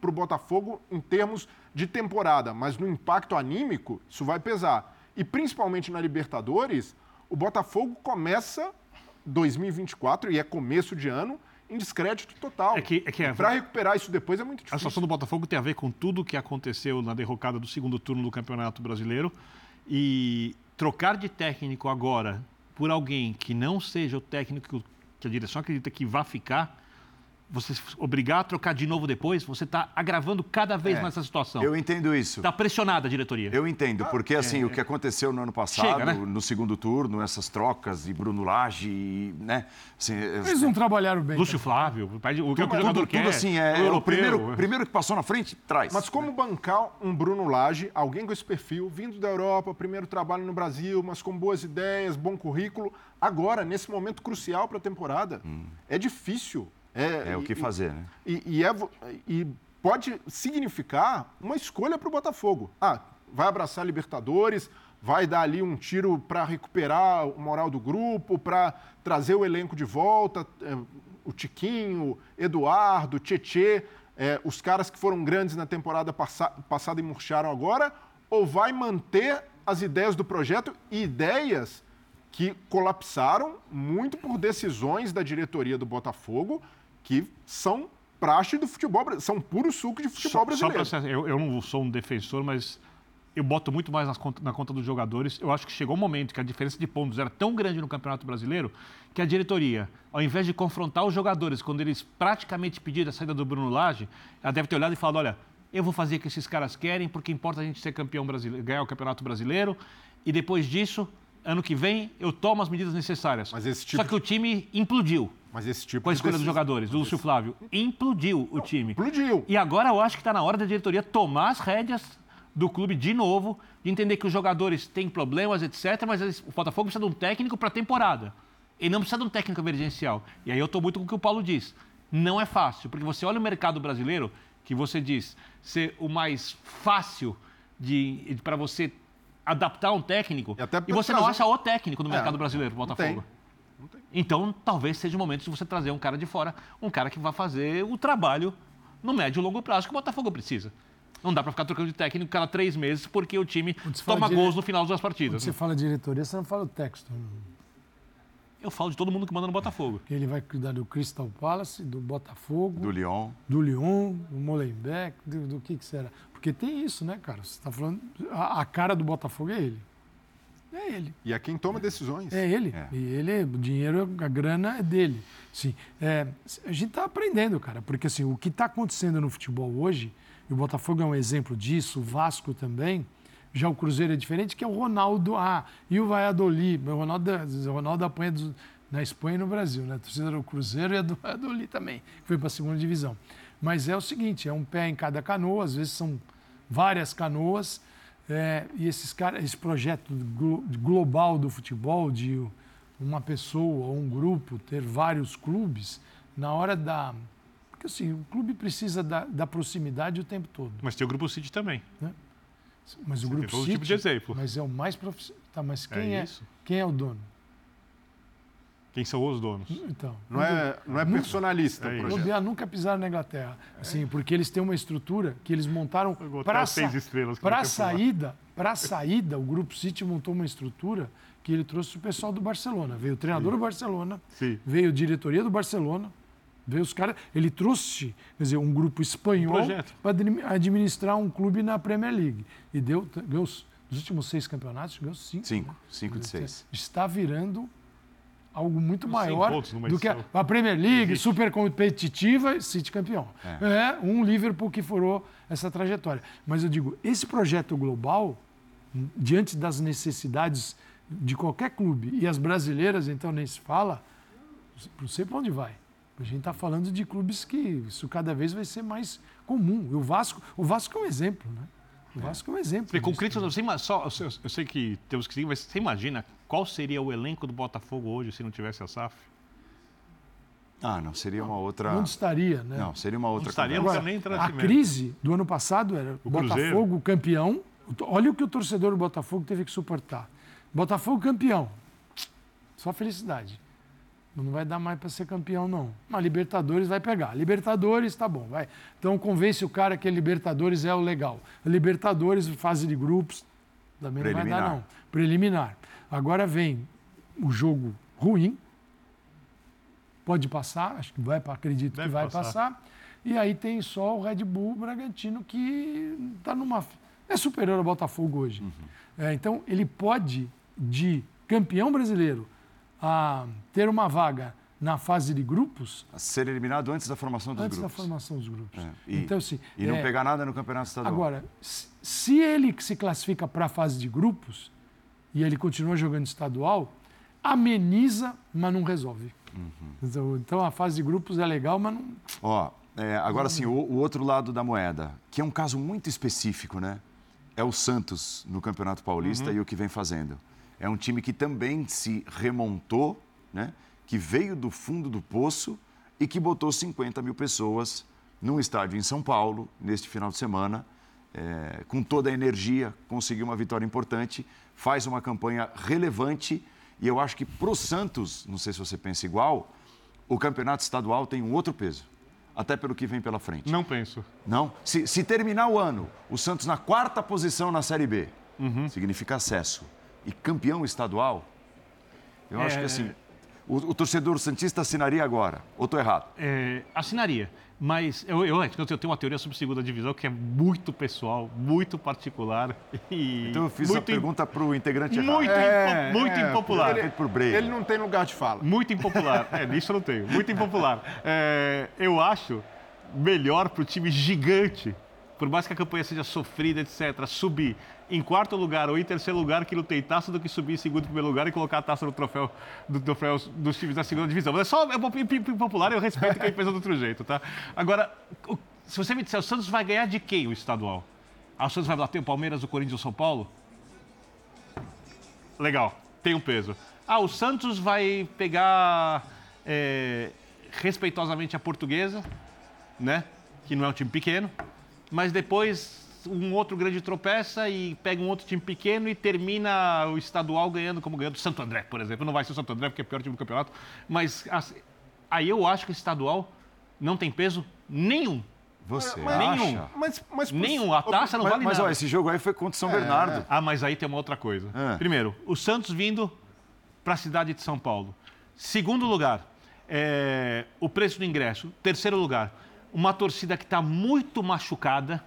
para o Botafogo em termos de temporada, mas no impacto anímico, isso vai pesar. E principalmente na Libertadores, o Botafogo começa 2024, e é começo de ano, em descrédito total.
É que- é que é-
Para recuperar isso depois é muito
A
difícil.
situação do Botafogo tem a ver com tudo o que aconteceu na derrocada do segundo turno do Campeonato Brasileiro. E trocar de técnico agora por alguém que não seja o técnico que a direção acredita que vai ficar, você obrigar a trocar de novo depois, você está agravando cada vez
É,
mais essa situação.
Eu entendo isso.
Está pressionada a diretoria.
Eu entendo, porque assim, o que aconteceu no ano passado,
Chega, né?
no segundo turno, essas trocas de Bruno Lage, e, né? Assim,
Eles não trabalharam bem.
Lúcio Flávio, o pai de- o que o
tudo,
jogador
tudo,
quer.
assim, é,
o
é o primeiro, primeiro que passou na frente, traz.
Mas como bancar um Bruno Lage, alguém com esse perfil, vindo da Europa, primeiro trabalho no Brasil, mas com boas ideias, bom currículo, agora, nesse momento crucial para a temporada, é difícil. É,
É o que fazer, né?
E, e é e pode significar uma escolha para o Botafogo. Ah, vai abraçar a Libertadores, vai dar ali um tiro para recuperar o moral do grupo, para trazer o elenco de volta, é, o Tiquinho, Eduardo, Tietê, é, os caras que foram grandes na temporada passa- passada e murcharam agora, ou vai manter as ideias do projeto e ideias que colapsaram muito por decisões da diretoria do Botafogo, que são praxe do futebol, são puro suco de futebol
Só, só
brasileiro.
pra ser- eu, eu não sou um defensor, mas eu boto muito mais nas conta- na conta dos jogadores. Eu acho que chegou um momento que a diferença de pontos era tão grande no Campeonato Brasileiro que a diretoria, ao invés de confrontar os jogadores quando eles praticamente pediram a saída do Bruno Lage, ela deve ter olhado e falado: olha, eu vou fazer o que esses caras querem, porque importa a gente ser campeão brasileiro, ganhar o Campeonato Brasileiro, e depois disso, ano que vem, eu tomo as medidas necessárias.
Tipo
Só que o time implodiu
Mas esse tipo
com a
de
escolha dos jogadores. O Lúcio Flávio implodiu o time.
Explodiu.
E agora eu acho que está na hora da diretoria tomar as rédeas do clube de novo, de entender que os jogadores têm problemas, etc., mas o Botafogo precisa de um técnico para a temporada. Ele não precisa de um técnico emergencial. E aí eu estou muito com o que o Paulo diz. Não é fácil, porque você olha o mercado brasileiro, que você diz ser o mais fácil de, para você adaptar um técnico,
E
e você não
trazer-
acha o técnico no
É,
mercado brasileiro, pro
não
Botafogo.
tem.
Então, talvez seja o momento de você trazer um cara de fora, um cara que vai fazer o trabalho no médio e longo prazo que o Botafogo precisa. Não dá para ficar trocando de técnico cada três meses porque o time
Quando
toma
de-
gols no final das
Quando
partidas.
você fala diretoria, você não fala o texto.
Eu falo de todo mundo que manda no Botafogo.
Ele vai cuidar do Crystal Palace, do Botafogo,
Do Lyon.
do Lyon, do Molenbeek, do, do que que será. Porque tem isso, né, cara? Você está falando... A, a cara do Botafogo é ele. É ele.
E é quem toma decisões.
É ele.
É.
E ele, o dinheiro, a grana é dele. Sim. É, a gente está aprendendo, cara, porque assim, o que está acontecendo no futebol hoje, e o Botafogo é um exemplo disso, o Vasco também, já o Cruzeiro é diferente, que é o Ronaldo A. E o Valladolid, o Ronaldo, o Ronaldo apanha do- na Espanha e no Brasil, né? A torcida do Cruzeiro e a do Valladolid também, que foi para a segunda divisão. Mas é o seguinte, é um pé em cada canoa, às vezes são várias canoas, é, e esses caras, esse projeto glo- global do futebol, de uma pessoa ou um grupo ter vários clubes, na hora da. Porque assim, o clube precisa da, da proximidade o tempo todo.
Mas tem o Grupo City também.
Mas o grupo
todo
City,
tipo de exemplo.
Mas é o mais profissional. Tá, mas
É
quem é,
isso.
quem é o dono?
Quem são os donos?
Então.
Não é, não é personalista
É
o
isso.
projeto.
Nunca pisaram na Inglaterra. Assim, porque eles têm uma estrutura que eles montaram para
lá.
saída, para saída, o grupo City montou uma estrutura que ele trouxe o pessoal do Barcelona. Veio o treinador do Barcelona,
Sim.
veio a diretoria do Barcelona, veio os caras. Ele trouxe, quer dizer, um grupo espanhol
Um
para administrar um clube na Premier League. E deu, ganhou os, nos últimos seis campeonatos, ganhou cinco.
Cinco.
né?
Cinco de seis.
Está virando algo muito maior
100 pontos numa
do que a, Premier League, super competitiva, City campeão. É. um Liverpool que furou essa trajetória. Mas eu digo, esse projeto global, diante das necessidades de qualquer clube, e as brasileiras, então, nem se fala, não sei para onde vai. A gente está falando de clubes que isso cada vez vai ser mais comum. E o Vasco, o Vasco é um exemplo, né? O Vasco é um exemplo. Disso.
críticas, você, só, eu, eu sei que temos que seguir, mas você imagina qual seria o elenco do Botafogo hoje se não tivesse a SAF?
Ah, não, seria uma outra.
Onde estaria, né?
Não, seria uma outra
estaria,
conversa.
não nem
A crise do ano passado era
O
Botafogo
Cruzeiro.
campeão. Olha o que o torcedor do Botafogo teve que suportar. Botafogo campeão. Só felicidade. Não vai dar mais para ser campeão, não. Mas Libertadores vai pegar. Libertadores, tá bom, vai. Então convence o cara que Libertadores é o legal. Libertadores, fase de grupos, também não vai dar, não. Preliminar. Agora vem o jogo ruim. Pode passar, acho que vai, acredito que
Deve
vai
passar.
passar. E aí tem só o Red Bull Bragantino que está numa. É superior ao Botafogo hoje. É, então, ele pode, de campeão brasileiro, a ter uma vaga na fase de grupos
Ser eliminado antes da formação dos
antes
grupos.
da formação dos grupos.
É, E,
então, assim,
e não
é,
pegar nada no campeonato estadual.
Agora, se ele se classifica para a fase de grupos e ele continua jogando estadual, ameniza, mas não resolve.
Uhum.
Então, então a fase de grupos é legal, mas não.
Ó, é, agora sim, o, o outro lado da moeda, que é um caso muito específico, né? É o Santos no Campeonato Paulista e o que vem fazendo. É um time que também se remontou, né? Que veio do fundo do poço e que botou 50 mil pessoas num estádio em São Paulo, neste final de semana, é, com toda a energia, conseguiu uma vitória importante, faz uma campanha relevante e eu acho que para o Santos, não sei se você pensa igual, o campeonato estadual tem um outro peso, até pelo que vem pela frente.
Não penso.
Não? Se, se terminar o ano, o Santos na quarta posição na Série B,
Uhum.
significa acesso, e campeão estadual, eu acho
É.
que assim, o, o torcedor Santista assinaria agora, ou estou errado?
É, assinaria. Mas eu, eu, eu tenho uma teoria sobre segunda divisão que é muito pessoal, muito particular. E
Então eu fiz
muito
a pergunta para o integrante errado.
Muito,
É,
impo- muito
é,
impopular.
Ele-.
Ele não tem lugar de fala.
Muito impopular. É, nisso eu não tenho. Muito impopular. É, eu acho melhor para o time gigante, por mais que a campanha seja sofrida, etc., subir em quarto lugar ou em terceiro lugar que não tem taça do que subir em segundo e primeiro lugar e colocar a taça no troféu, do troféu dos times da segunda divisão. Mas é só é impopular eu respeito quem pensa do outro jeito, tá? Agora, se você me disser, o Santos vai ganhar de quem o estadual? Ah, o Santos vai bater o Palmeiras, o Corinthians o São Paulo? Legal, tem um peso. Ah, o Santos vai pegar é, respeitosamente a portuguesa, né? Que não é um time pequeno, mas depois um outro grande tropeça e pega um outro time pequeno e termina o estadual ganhando como ganhou do Santo André, por exemplo. Não vai ser o Santo André porque é o pior time do campeonato, mas assim, aí eu acho que o estadual não tem peso nenhum.
Você
Mas-
nenhum.
acha?
Mas, mas,
Nenhum, a taça não
Mas,
vale
mas
nada.
ó, esse jogo aí foi contra o São Bernardo.
Ah, mas aí tem uma outra coisa.
Ah.
Primeiro, o Santos vindo para a cidade de São Paulo. Segundo lugar, é, o preço do ingresso. Terceiro lugar, uma torcida que está muito machucada,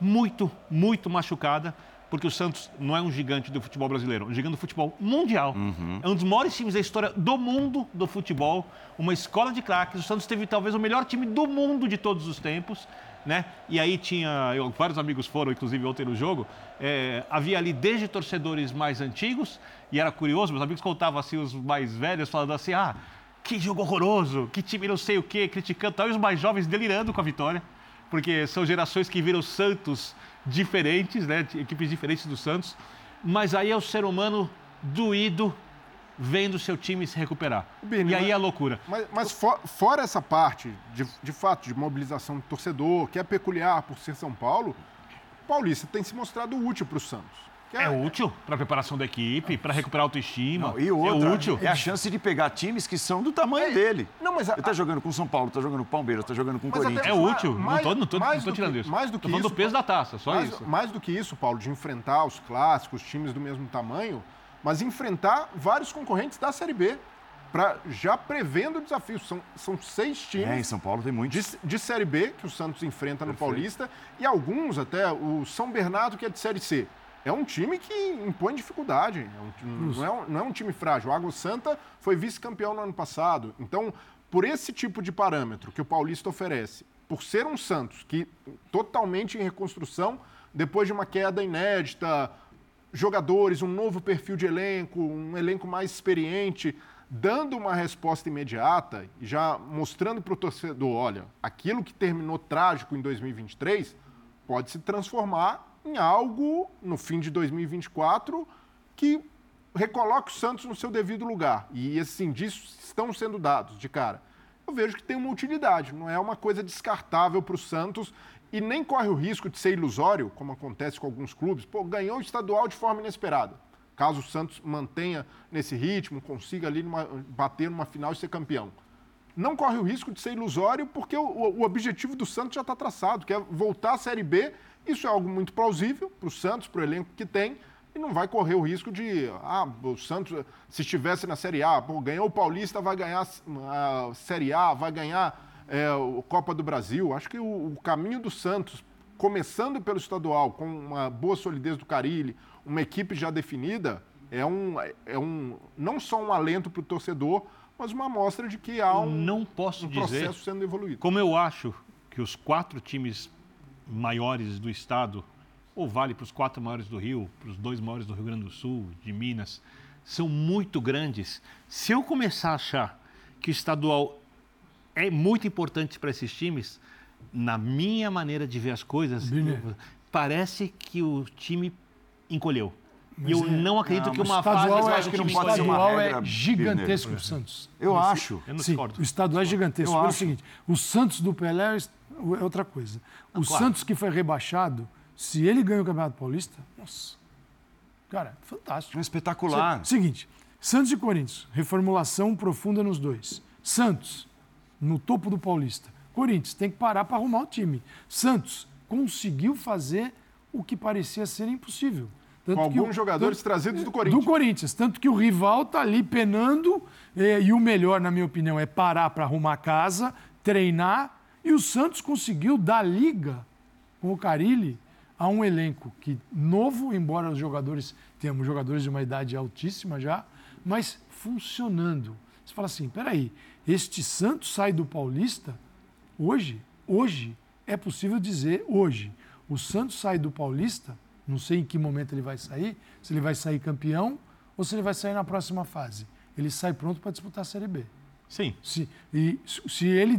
muito, muito machucada, porque o Santos não é um gigante do futebol brasileiro, é um gigante do futebol mundial. É um dos maiores times da história do mundo do futebol, uma escola de craques. O Santos teve talvez o melhor time do mundo de todos os tempos. Né? E aí tinha, eu- vários amigos foram, inclusive ontem no jogo, é, havia ali desde torcedores mais antigos, e era curioso, meus amigos contavam assim, os mais velhos, falando assim, ah, que jogo horroroso, que time não sei o quê, criticando, tal, e os mais jovens delirando com a vitória porque são gerações que viram Santos diferentes, né? equipes diferentes do Santos, mas aí é o ser humano doído vendo seu time se recuperar.
Birne,
e aí
mas-
é a loucura.
Mas, mas fo- fora essa parte, de, de fato, de mobilização do torcedor, que é peculiar por ser São Paulo, o Paulista tem se mostrado útil para o Santos. Que
É útil para a preparação da equipe, para recuperar a autoestima.
Não, e outra,
é útil.
é a chance de pegar times que são do tamanho dele.
Não, mas a-
Ele tá jogando com o São Paulo, tá jogando com o Palmeiras, tá jogando com o Corinthians.
É útil.
mais-
não tô, não tô,
mais
não tô
do
tirando
que-
isso.
mais do
tô
que
falando
isso,
do peso
Paulo.
da taça, só
mais,
isso.
mais do que isso, Paulo, de enfrentar os clássicos, times do mesmo tamanho, mas enfrentar vários concorrentes da Série B. Pra, já prevendo o desafio. São, são seis times
É, em São Paulo tem muito.
de, de Série B que o Santos enfrenta no Paulista e alguns até o São Bernardo que é de Série C. É um time que impõe dificuldade, é um não, é um, não é um time frágil. O Água Santa foi vice-campeão no ano passado. Então, por esse tipo de parâmetro que o Paulista oferece, por ser um Santos que totalmente em reconstrução, depois de uma queda inédita, jogadores, um novo perfil de elenco, um elenco mais experiente, dando uma resposta imediata e já mostrando para o torcedor, olha, aquilo que terminou trágico em 2023 pode se transformar em algo no fim de 2024 que recoloque o Santos no seu devido lugar. E esses indícios estão sendo dados de cara. Eu vejo que tem uma utilidade, não é uma coisa descartável para o Santos e nem corre o risco de ser ilusório, como acontece com alguns clubes. Pô, ganhou o estadual de forma inesperada. Caso o Santos mantenha nesse ritmo, consiga ali numa- bater numa final e ser campeão. Não corre o risco de ser ilusório, porque o, o objetivo do Santos já está traçado, que é voltar à Série B. Isso é algo muito plausível para o Santos, para o elenco que tem, e não vai correr o risco de, ah, o Santos, se estivesse na Série A, pô, ganhou o Paulista, vai ganhar a Série A, vai ganhar é, o Copa do Brasil. Acho que o, o caminho do Santos, começando pelo estadual, com uma boa solidez do Carilli, uma equipe já definida, é um, é um não só um alento para o torcedor, mas uma amostra de que há um,
Não posso
um
dizer,
processo sendo evoluído.
como eu acho que os quatro times maiores do estado, ou vale para os quatro maiores do Rio, para os dois maiores do Rio Grande do Sul, de Minas, são muito grandes. Se eu começar a achar que o estadual é muito importante para esses times, na minha maneira de ver as coisas,
Biner.
eu- parece que o time encolheu. E eu
é-
não acredito
Não,
que
mas
uma
estadual
fase
é,
vai
acho que não pode ser uma regra,
é gigantesco o Santos.
Eu acho.
Eu não
Sim, o estadual é gigantesco.
Eu
Pelo
acho.
seguinte, o Santos do Pelé é outra coisa. O
claro.
Santos que foi rebaixado, se ele ganha o Campeonato Paulista, nossa, cara, fantástico.
É espetacular.
Seguinte, Santos e Corinthians, reformulação profunda nos dois. Santos, no topo do Paulista. Corinthians, tem que parar para arrumar o time. Santos conseguiu fazer o que parecia ser impossível. Tanto
Com alguns
o-
jogadores
tanto-
trazidos do Corinthians.
do Corinthians. Tanto que o rival tá ali penando. eh, e o melhor, na minha opinião, é parar para arrumar casa, treinar. E o Santos conseguiu dar liga com o Carilli a um elenco que novo, embora os jogadores tenhamos jogadores de uma idade altíssima já, mas funcionando. Você fala assim, peraí, este Santos sai do Paulista hoje, hoje é possível dizer hoje, o Santos sai do Paulista, não sei em que momento ele vai sair, se ele vai sair campeão ou se ele vai sair na próxima fase. Ele sai pronto para disputar a Série B.
Sim.
Se, e se- ele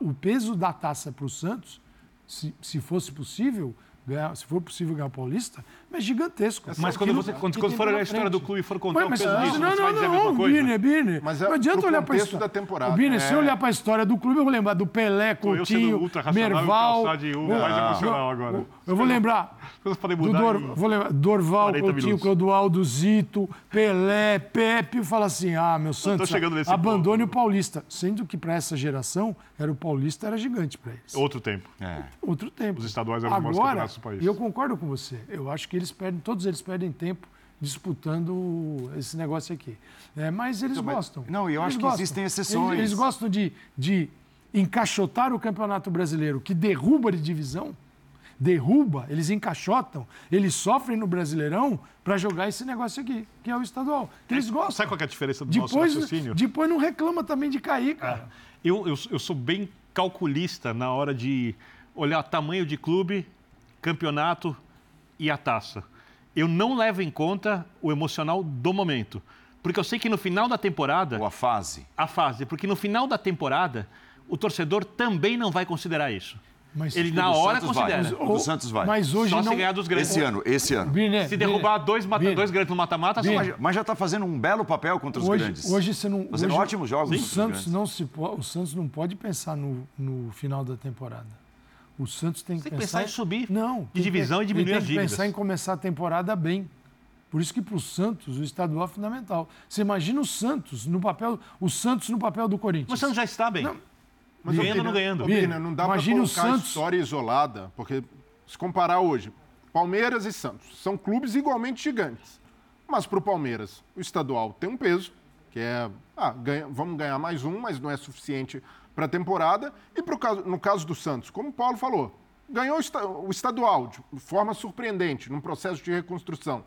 o peso da taça para o Santos, se, se fosse possível, ganhar, se for possível ganhar o Paulista, é gigantesco.
Mas quando,
Aquilo
você, quando, quando for olhar a história do clube e for contar
Ué,
o
mas,
peso
mas
disso,
não,
você
não,
vai dizer a
não? Biner, Biner.
Mas é
não adianta olhar para a
contexto da temporada.
Se
É.
eu olhar para a história do clube, eu vou lembrar do Pelé,
eu
Coutinho,
o
Merval.
Calçade
vou-
mais emocional agora.
Eu vou lembrar
Vocês podem
do
mudar
Dor, vou lembrar, Dorval,
40
Coutinho,
minutos.
Clodoaldo, Zito, Pelé, Pepe, fala assim: ah, meu Santos, abandone
ponto.
o Paulista. Sendo que para essa geração, era o Paulista era gigante para eles.
Outro tempo.
É.
Outro tempo.
Os estaduais eram os maiores
Agora,
campeonatos do país.
e eu concordo com você. Eu acho que eles perdem, todos eles perdem tempo disputando esse negócio aqui. É, mas eles
Então, mas-
gostam.
não, e eu
Eles
acho que
gostam.
existem exceções.
Eles, eles gostam de, de encaixotar o Campeonato Brasileiro, que derruba de divisão. Derruba, eles encaixotam, eles sofrem no Brasileirão para jogar esse negócio aqui, que é o estadual. Que eles gostam.
Sabe qual é a diferença do nosso
Depois,
raciocínio?
depois não reclama também de cair, cara.
Eu, eu, eu sou bem calculista na hora de olhar tamanho de clube, campeonato e a taça. Eu não levo em conta o emocional do momento. Porque eu sei que no final da temporada,
Ou a fase.
a fase, porque no final da temporada, o torcedor também não vai considerar isso.
Mas-
Ele
O
na hora
Santos
considera.
vai. O do Santos vai.
Mas hoje
Só
não...
se ganhar dos grandes.
Esse ano, esse ano.
Se derrubar dois, mata, dois grandes no mata-mata, vai-
Mas já está fazendo um belo papel contra os
hoje,
grandes.
Hoje você não.
Fazendo
hoje,
ótimos jogos
O Santos não se o Santos não pode pensar no, no final da temporada. O Santos tem que
Tem que
pensar,
pensar em subir
Não,
de
tem que-
divisão e diminuir as
tem que
dívidas.
pensar em começar a temporada bem. Por isso que para o Santos o estadual é fundamental. Você imagina o Santos no papel, o Santos no papel do Corinthians.
Mas o Santos já está bem.
Mas,
Ganhando ou não ganhando?
Biner, não dá para colocar
Santos-
história isolada, porque se comparar hoje, Palmeiras e Santos são clubes igualmente gigantes. Mas para o Palmeiras, o estadual tem um peso, que é, ah, ganha- vamos ganhar mais um, mas não é suficiente para a temporada. E pro caso, no caso do Santos, como o Paulo falou, ganhou o esta- o estadual de forma surpreendente, num processo de reconstrução,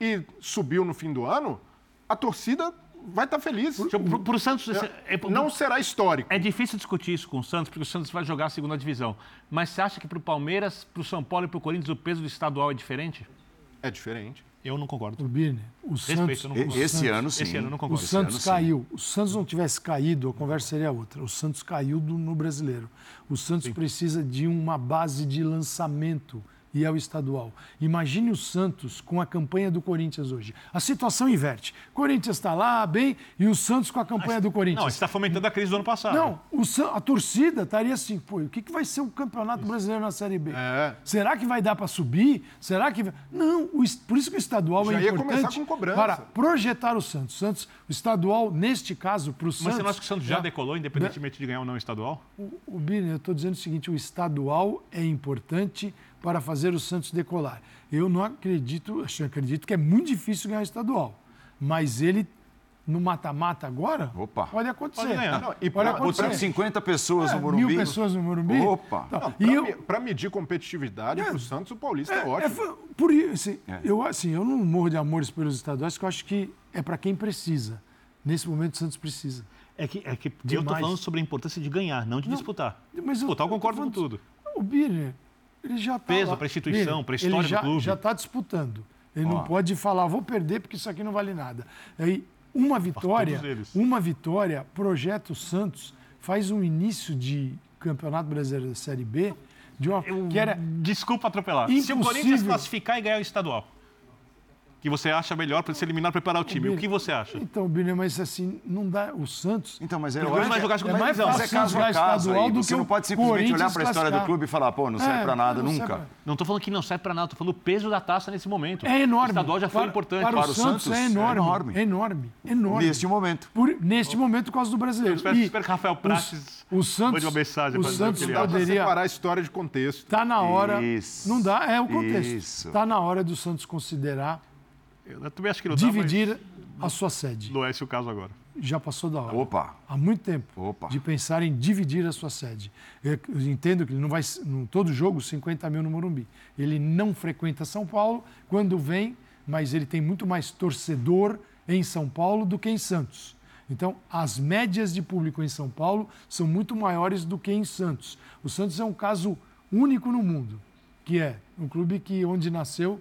e subiu no fim do ano, a torcida vai estar feliz.
Para o Santos, é, é-
Não será histórico.
é difícil discutir isso com o Santos, porque o Santos vai jogar a segunda divisão. Mas você acha que para o Palmeiras, para o São Paulo e para o Corinthians o peso do estadual é diferente?
É diferente.
Eu não concordo.
O Biner, o
Respeito, eu
Santos,
não concordo.
Esse ano, sim.
Esse ano não
o
concordo.
Santos
ano, sim.
caiu. O Santos não tivesse caído, a conversa seria outra. O Santos caiu do- no brasileiro. O Santos precisa de uma base de lançamento e é o estadual. Imagine o Santos com a campanha do Corinthians hoje. A situação inverte. Corinthians está lá, bem, e o Santos com a campanha do Corinthians.
Não, você está fomentando a crise do ano passado.
Não, o a torcida estaria assim, pô, o que, que vai ser o Campeonato Brasileiro na Série B?
É.
Será que vai dar para subir? Será que vai... Não, o por isso que o estadual
Já
é
ia
importante
começar com cobrança.
para projetar o Santos. Santos, o estadual, neste caso, para o Santos...
Mas você não acha que o Santos já
é-
decolou, independentemente de ganhar ou não o estadual?
o, o Bini, eu estou dizendo o seguinte: o estadual é importante para fazer o Santos decolar. Eu não acredito, eu acredito que é muito difícil ganhar o estadual. Mas ele, no mata-mata agora,
Opa.
pode acontecer.
Pode ganhar.
Não, e
Pode
pra-
acontecer.
Botando 50 pessoas
É,
no Morumbi.
Mil pessoas no Morumbi.
Opa.
Tá.
Não,
E
pra,
eu-
medir competitividade, pro Santos, o Paulista é,
É,
ótimo.
foi- por isso, assim,
É.
eu, assim, eu não morro de amores pelos estaduais, porque eu acho que é para quem precisa. Nesse momento, o Santos precisa.
É que, é que eu tô falando sobre a importância de ganhar, não de disputar.
Mas
Disputar, eu concordo com
falando-
tudo.
O Birner, ele já está.
Peso pra instituição, pra história do
ele já,
clube.
já está disputando. Ele
Ó.
não pode falar, vou perder porque isso aqui não vale nada. Aí, uma vitória, uma vitória projeta o Santos, faz um início de Campeonato Brasileiro da Série B, de uma, que era
Desculpa atropelar. Se o
Impossível.
Corinthians classificar e ganhar o estadual, que você acha melhor para se eliminar preparar o time, o que você acha?
Então, Birner, mas assim, não dá. O Santos.
Então, mas é, eu acho
vai
que-
jogar a segunda
é mais
divisão.
Mas é
fácil
caso a
jogar
caso
estadual
aí.
do
Você
que
não
o
pode simplesmente olhar para a história do clube e falar, pô, não serve
É,
para nada
não
nunca.
pra-
Não estou falando que não serve para nada, estou falando do peso da taça nesse momento.
É enorme.
O estadual já foi
Para-
importante.
Para,
Para
o
o
Santos,
Santos,
é
é
enorme.
enorme.
Enorme. Enorme.
Neste momento.
Por- neste momento, por causa do brasileiro.
espero-
E
espero que Rafael Prates
o Santos,
mande uma mensagem
o
pra dizer o
Santos
para
poderia.
separar a história de contexto.
Está na hora.
Isso.
Não dá, é o contexto. Está na hora do Santos considerar
Eu também acho que não
dividir
dá,
a sua sede.
mas não é esse o caso agora.
Já passou da hora.
Opa.
Há muito tempo.
Opa.
De pensar em dividir a sua sede. Eu eu entendo que ele não vai, no todo jogo, 50 mil no Morumbi. Ele não frequenta São Paulo quando vem, mas ele tem muito mais torcedor em São Paulo do que em Santos. Então, as médias de público em São Paulo são muito maiores do que em Santos. O Santos é um caso único no mundo, que é um clube que onde nasceu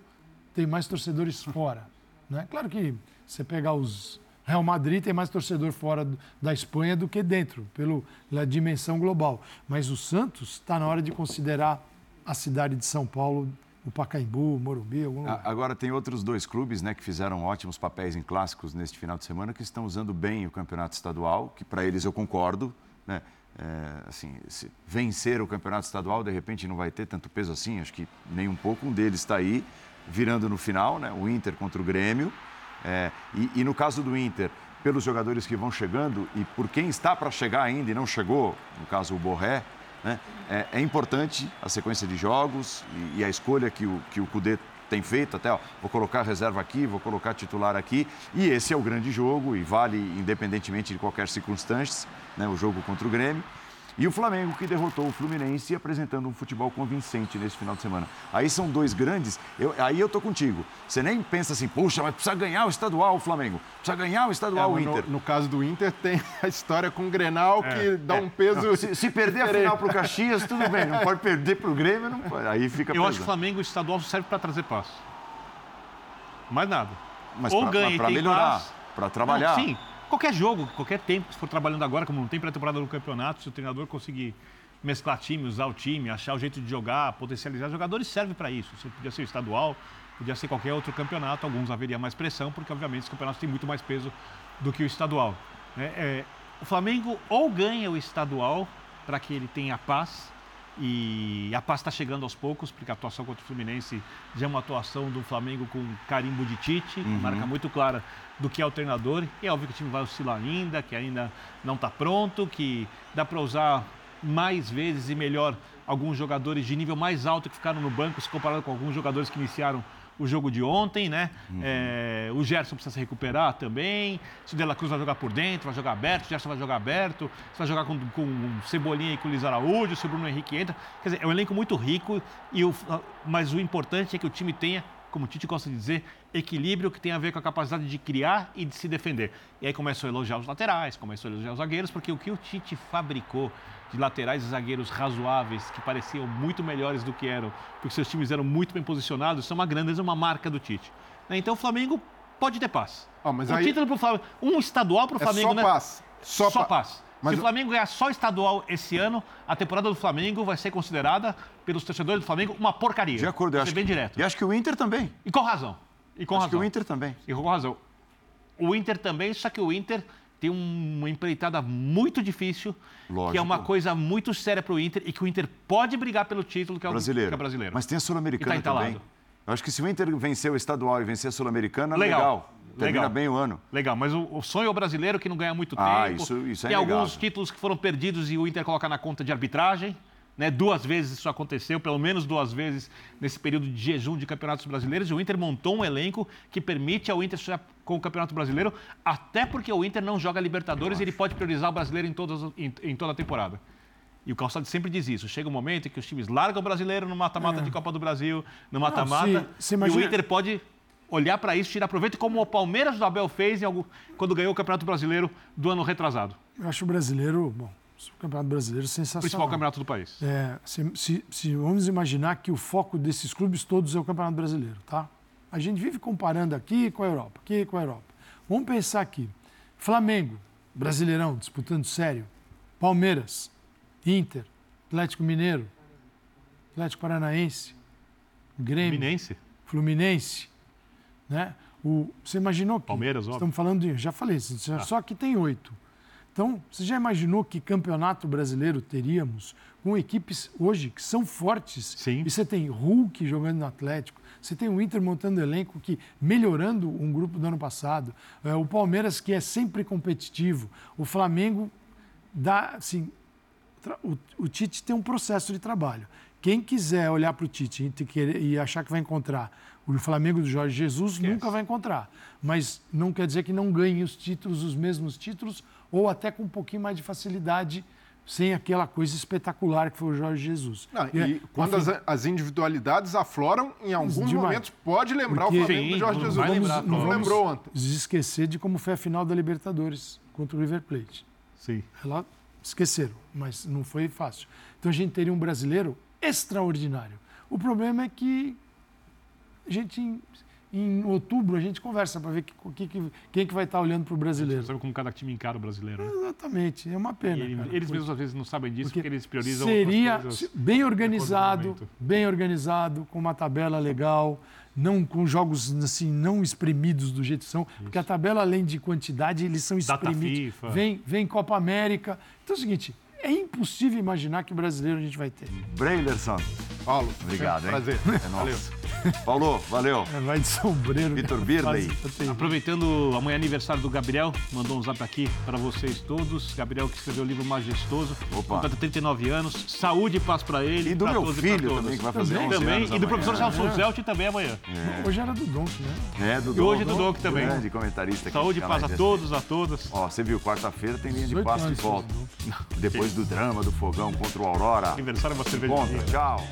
tem mais torcedores fora. Né? Claro que você pegar os Real Madrid tem mais torcedor fora da Espanha do que dentro, pela dimensão global. Mas o Santos está na hora de considerar a cidade de São Paulo, o Pacaembu, o Morumbi, algum lugar.
Agora tem outros dois clubes né, que fizeram ótimos papéis em clássicos neste final de semana que estão usando bem o campeonato estadual, que para eles eu concordo. Né? É, assim, vencer o campeonato estadual, de repente não vai ter tanto peso assim, acho que nem um pouco. Um deles está aí, virando no final, né? o Inter contra o Grêmio. É, e, e no caso do Inter, pelos jogadores que vão chegando e por quem está para chegar ainda e não chegou, no caso o Borré, né? É, é importante a sequência de jogos e, e a escolha que o, que o Cudê tem feito, até ó, vou colocar reserva aqui, vou colocar titular aqui, e esse é o grande jogo e vale independentemente de qualquer circunstância, né? o jogo contra o Grêmio. E o Flamengo que derrotou o Fluminense apresentando um futebol convincente nesse final de semana. Aí são dois grandes, eu- aí eu tô contigo. Você nem pensa assim, puxa, mas precisa ganhar o estadual o Flamengo, precisa ganhar o
É,
estadual o
mas
Inter.
no, no caso do Inter, [laughs] tem a história com o Grenal que dá um peso.
Se, se perder a final para o Caxias, tudo bem. Não pode perder para o Grêmio, não pode. Aí fica
Eu acho que o
pesado.
Flamengo estadual serve para trazer paz. Mais nada.
Mas
Ou
pra-
ganha
pra
tem
melhorar,
paz.
pra trabalhar.
Não, sim, qualquer jogo, qualquer tempo, se for trabalhando agora, como não tem pré-temporada no campeonato, se o treinador conseguir mesclar time, usar o time, achar o jeito de jogar, potencializar jogadores, serve para isso. Isso podia ser estadual, podia ser qualquer outro campeonato, alguns haveria mais pressão, porque obviamente os campeonatos têm muito mais peso do que o estadual. né? É, o Flamengo ou ganha o estadual para que ele tenha paz, e a paz está chegando aos poucos, porque a atuação contra o Fluminense já é uma atuação do Flamengo com carimbo de Tite,
Uhum.
marca muito clara do que é o treinador. E é óbvio que o time vai oscilar ainda, que ainda não está pronto, que dá para usar mais vezes e melhor alguns jogadores de nível mais alto que ficaram no banco, se comparado com alguns jogadores que iniciaram o jogo de ontem, né? É, o Gerson precisa se recuperar também. Se o De La Cruz vai jogar por dentro, vai jogar aberto, o Gerson vai jogar aberto, se vai jogar com, com Cebolinha e com o Luiz Araújo, se o Bruno Henrique entra. Quer dizer, é um elenco muito rico, e o, mas o importante é que o time tenha, como o Tite gosta de dizer, equilíbrio que tem a ver com a capacidade de criar e de se defender. E aí começou a elogiar os laterais, começou a elogiar os zagueiros, porque o que o Tite fabricou de laterais e zagueiros razoáveis, que pareciam muito melhores do que eram, porque seus times eram muito bem posicionados, isso é uma grandeza, uma marca do Tite. Né? Então o Flamengo pode ter paz. Um
aí-
título pro Flamengo, um estadual para o
É
Flamengo,
só
né?
paz.
Só,
Só pa-
paz.
Mas
Se o Flamengo ganhar só estadual esse ano, a temporada do Flamengo vai ser considerada, pelos torcedores do Flamengo, uma porcaria.
De acordo, eu
Vou
acho
bem
que,
direto.
E acho que o Inter também.
E com razão. E com
acho
razão.
que o Inter também.
E com razão. O Inter também, só que o Inter tem uma empreitada muito difícil, que é
Lógico.
uma coisa muito séria para o Inter e que o Inter pode brigar pelo título, que é o
Brasileiro.
que é brasileiro.
Mas tem a Sul-Americana
tá
também. Eu acho que se o Inter vencer o estadual e vencer a Sul-Americana,
Legal.
legal. Termina
Legal.
bem o ano.
Legal, mas o, o sonho é o brasileiro que não ganha muito
Ah,
tempo.
isso- isso é
Tem alguns títulos que foram perdidos e o Inter coloca na conta de arbitragem. Né? Duas vezes isso aconteceu, pelo menos duas vezes nesse período de jejum de campeonatos brasileiros. E o Inter montou um elenco que permite ao Inter com o Campeonato Brasileiro, até porque o Inter não joga Libertadores e ele pode priorizar o brasileiro em, todas, em, em toda a temporada. E o Calçado sempre diz isso. Chega um momento em que os times largam o brasileiro no mata-mata de Copa do Brasil, no mata-mata,
se
e o
imagina-
Inter pode olhar para isso, tirar proveito, como o Palmeiras do Abel fez algum, quando ganhou o Campeonato Brasileiro do ano retrasado.
Eu acho o brasileiro, bom, o Campeonato Brasileiro sensacional.
O principal campeonato do país.
É, se, se, se, vamos imaginar que o foco desses clubes todos é o Campeonato Brasileiro, tá? A gente vive comparando aqui com a Europa, aqui com a Europa. Vamos pensar aqui. Flamengo, Brasileirão, disputando sério. Palmeiras, Inter, Atlético Mineiro, Atlético Paranaense, Grêmio,
Fluminense.
Fluminense, né? O, você imaginou que...
Palmeiras, óbvio.
Estamos falando de... Já falei, só que tem oito. Então, você já imaginou que campeonato brasileiro teríamos com equipes hoje que são fortes?
Sim.
E você tem Hulk jogando no Atlético, você tem o Inter montando elenco que melhorando um grupo do ano passado, é, o Palmeiras que é sempre competitivo, o Flamengo dá, assim, o, o Tite tem um processo de trabalho. Quem quiser olhar para o Tite e, e achar que vai encontrar o Flamengo do Jorge Jesus, nunca vai encontrar. Mas não quer dizer que não ganhe os títulos, os mesmos títulos, ou até com um pouquinho mais de facilidade, sem aquela coisa espetacular que foi o Jorge Jesus.
Não, e, e quando as, as, individualidades afloram, em alguns demais. momentos pode lembrar Porque, o Flamengo sim, do Jorge Jesus.
Lembrar, não, não lembrou ontem. esquecer de como foi a final da Libertadores contra o River Plate.
Sim.
Ela esqueceram, mas não foi fácil. Então a gente teria um brasileiro extraordinário. O problema é que a gente em outubro a gente conversa para ver que, que, quem que vai estar olhando para o brasileiro.
Sabe como cada time encara o brasileiro. Né?
Exatamente, é uma pena.
Ele,
cara,
eles mesmos às vezes não sabem disso porque, porque eles priorizam
Seria bem organizado, bem organizado, com uma tabela legal, não com jogos assim não espremidos do jeito que são, Isso. porque a tabela além de quantidade eles são espremidos. Vem, vem Copa América. Então é o seguinte, é impossível imaginar que brasileiro a gente vai ter.
Breilerson.
Paulo,
obrigado, hein?
Prazer.
É nosso. Paulo, valeu.
É, vai de sombreiro.
Vitor Birley.
Aproveitando amanhã é aniversário do Gabriel, mandou um zap aqui para vocês todos. Gabriel que escreveu o livro Majestoso. Opa. Completa 39 anos. Saúde e paz para ele.
E do meu filho também, que vai fazer
também,
11
também.
anos
E do professor Celso é. Zelt também amanhã.
É. Hoje era do Donk, né?
É, do
Donk. E hoje é do Donk também.
Grande comentarista.
Saúde e paz a todos, a todas.
Ó, você viu, quarta-feira tem linha de passe de volta. Depois do drama do fogão contra o Aurora.
Aniversário é uma cerveja.
Tchau.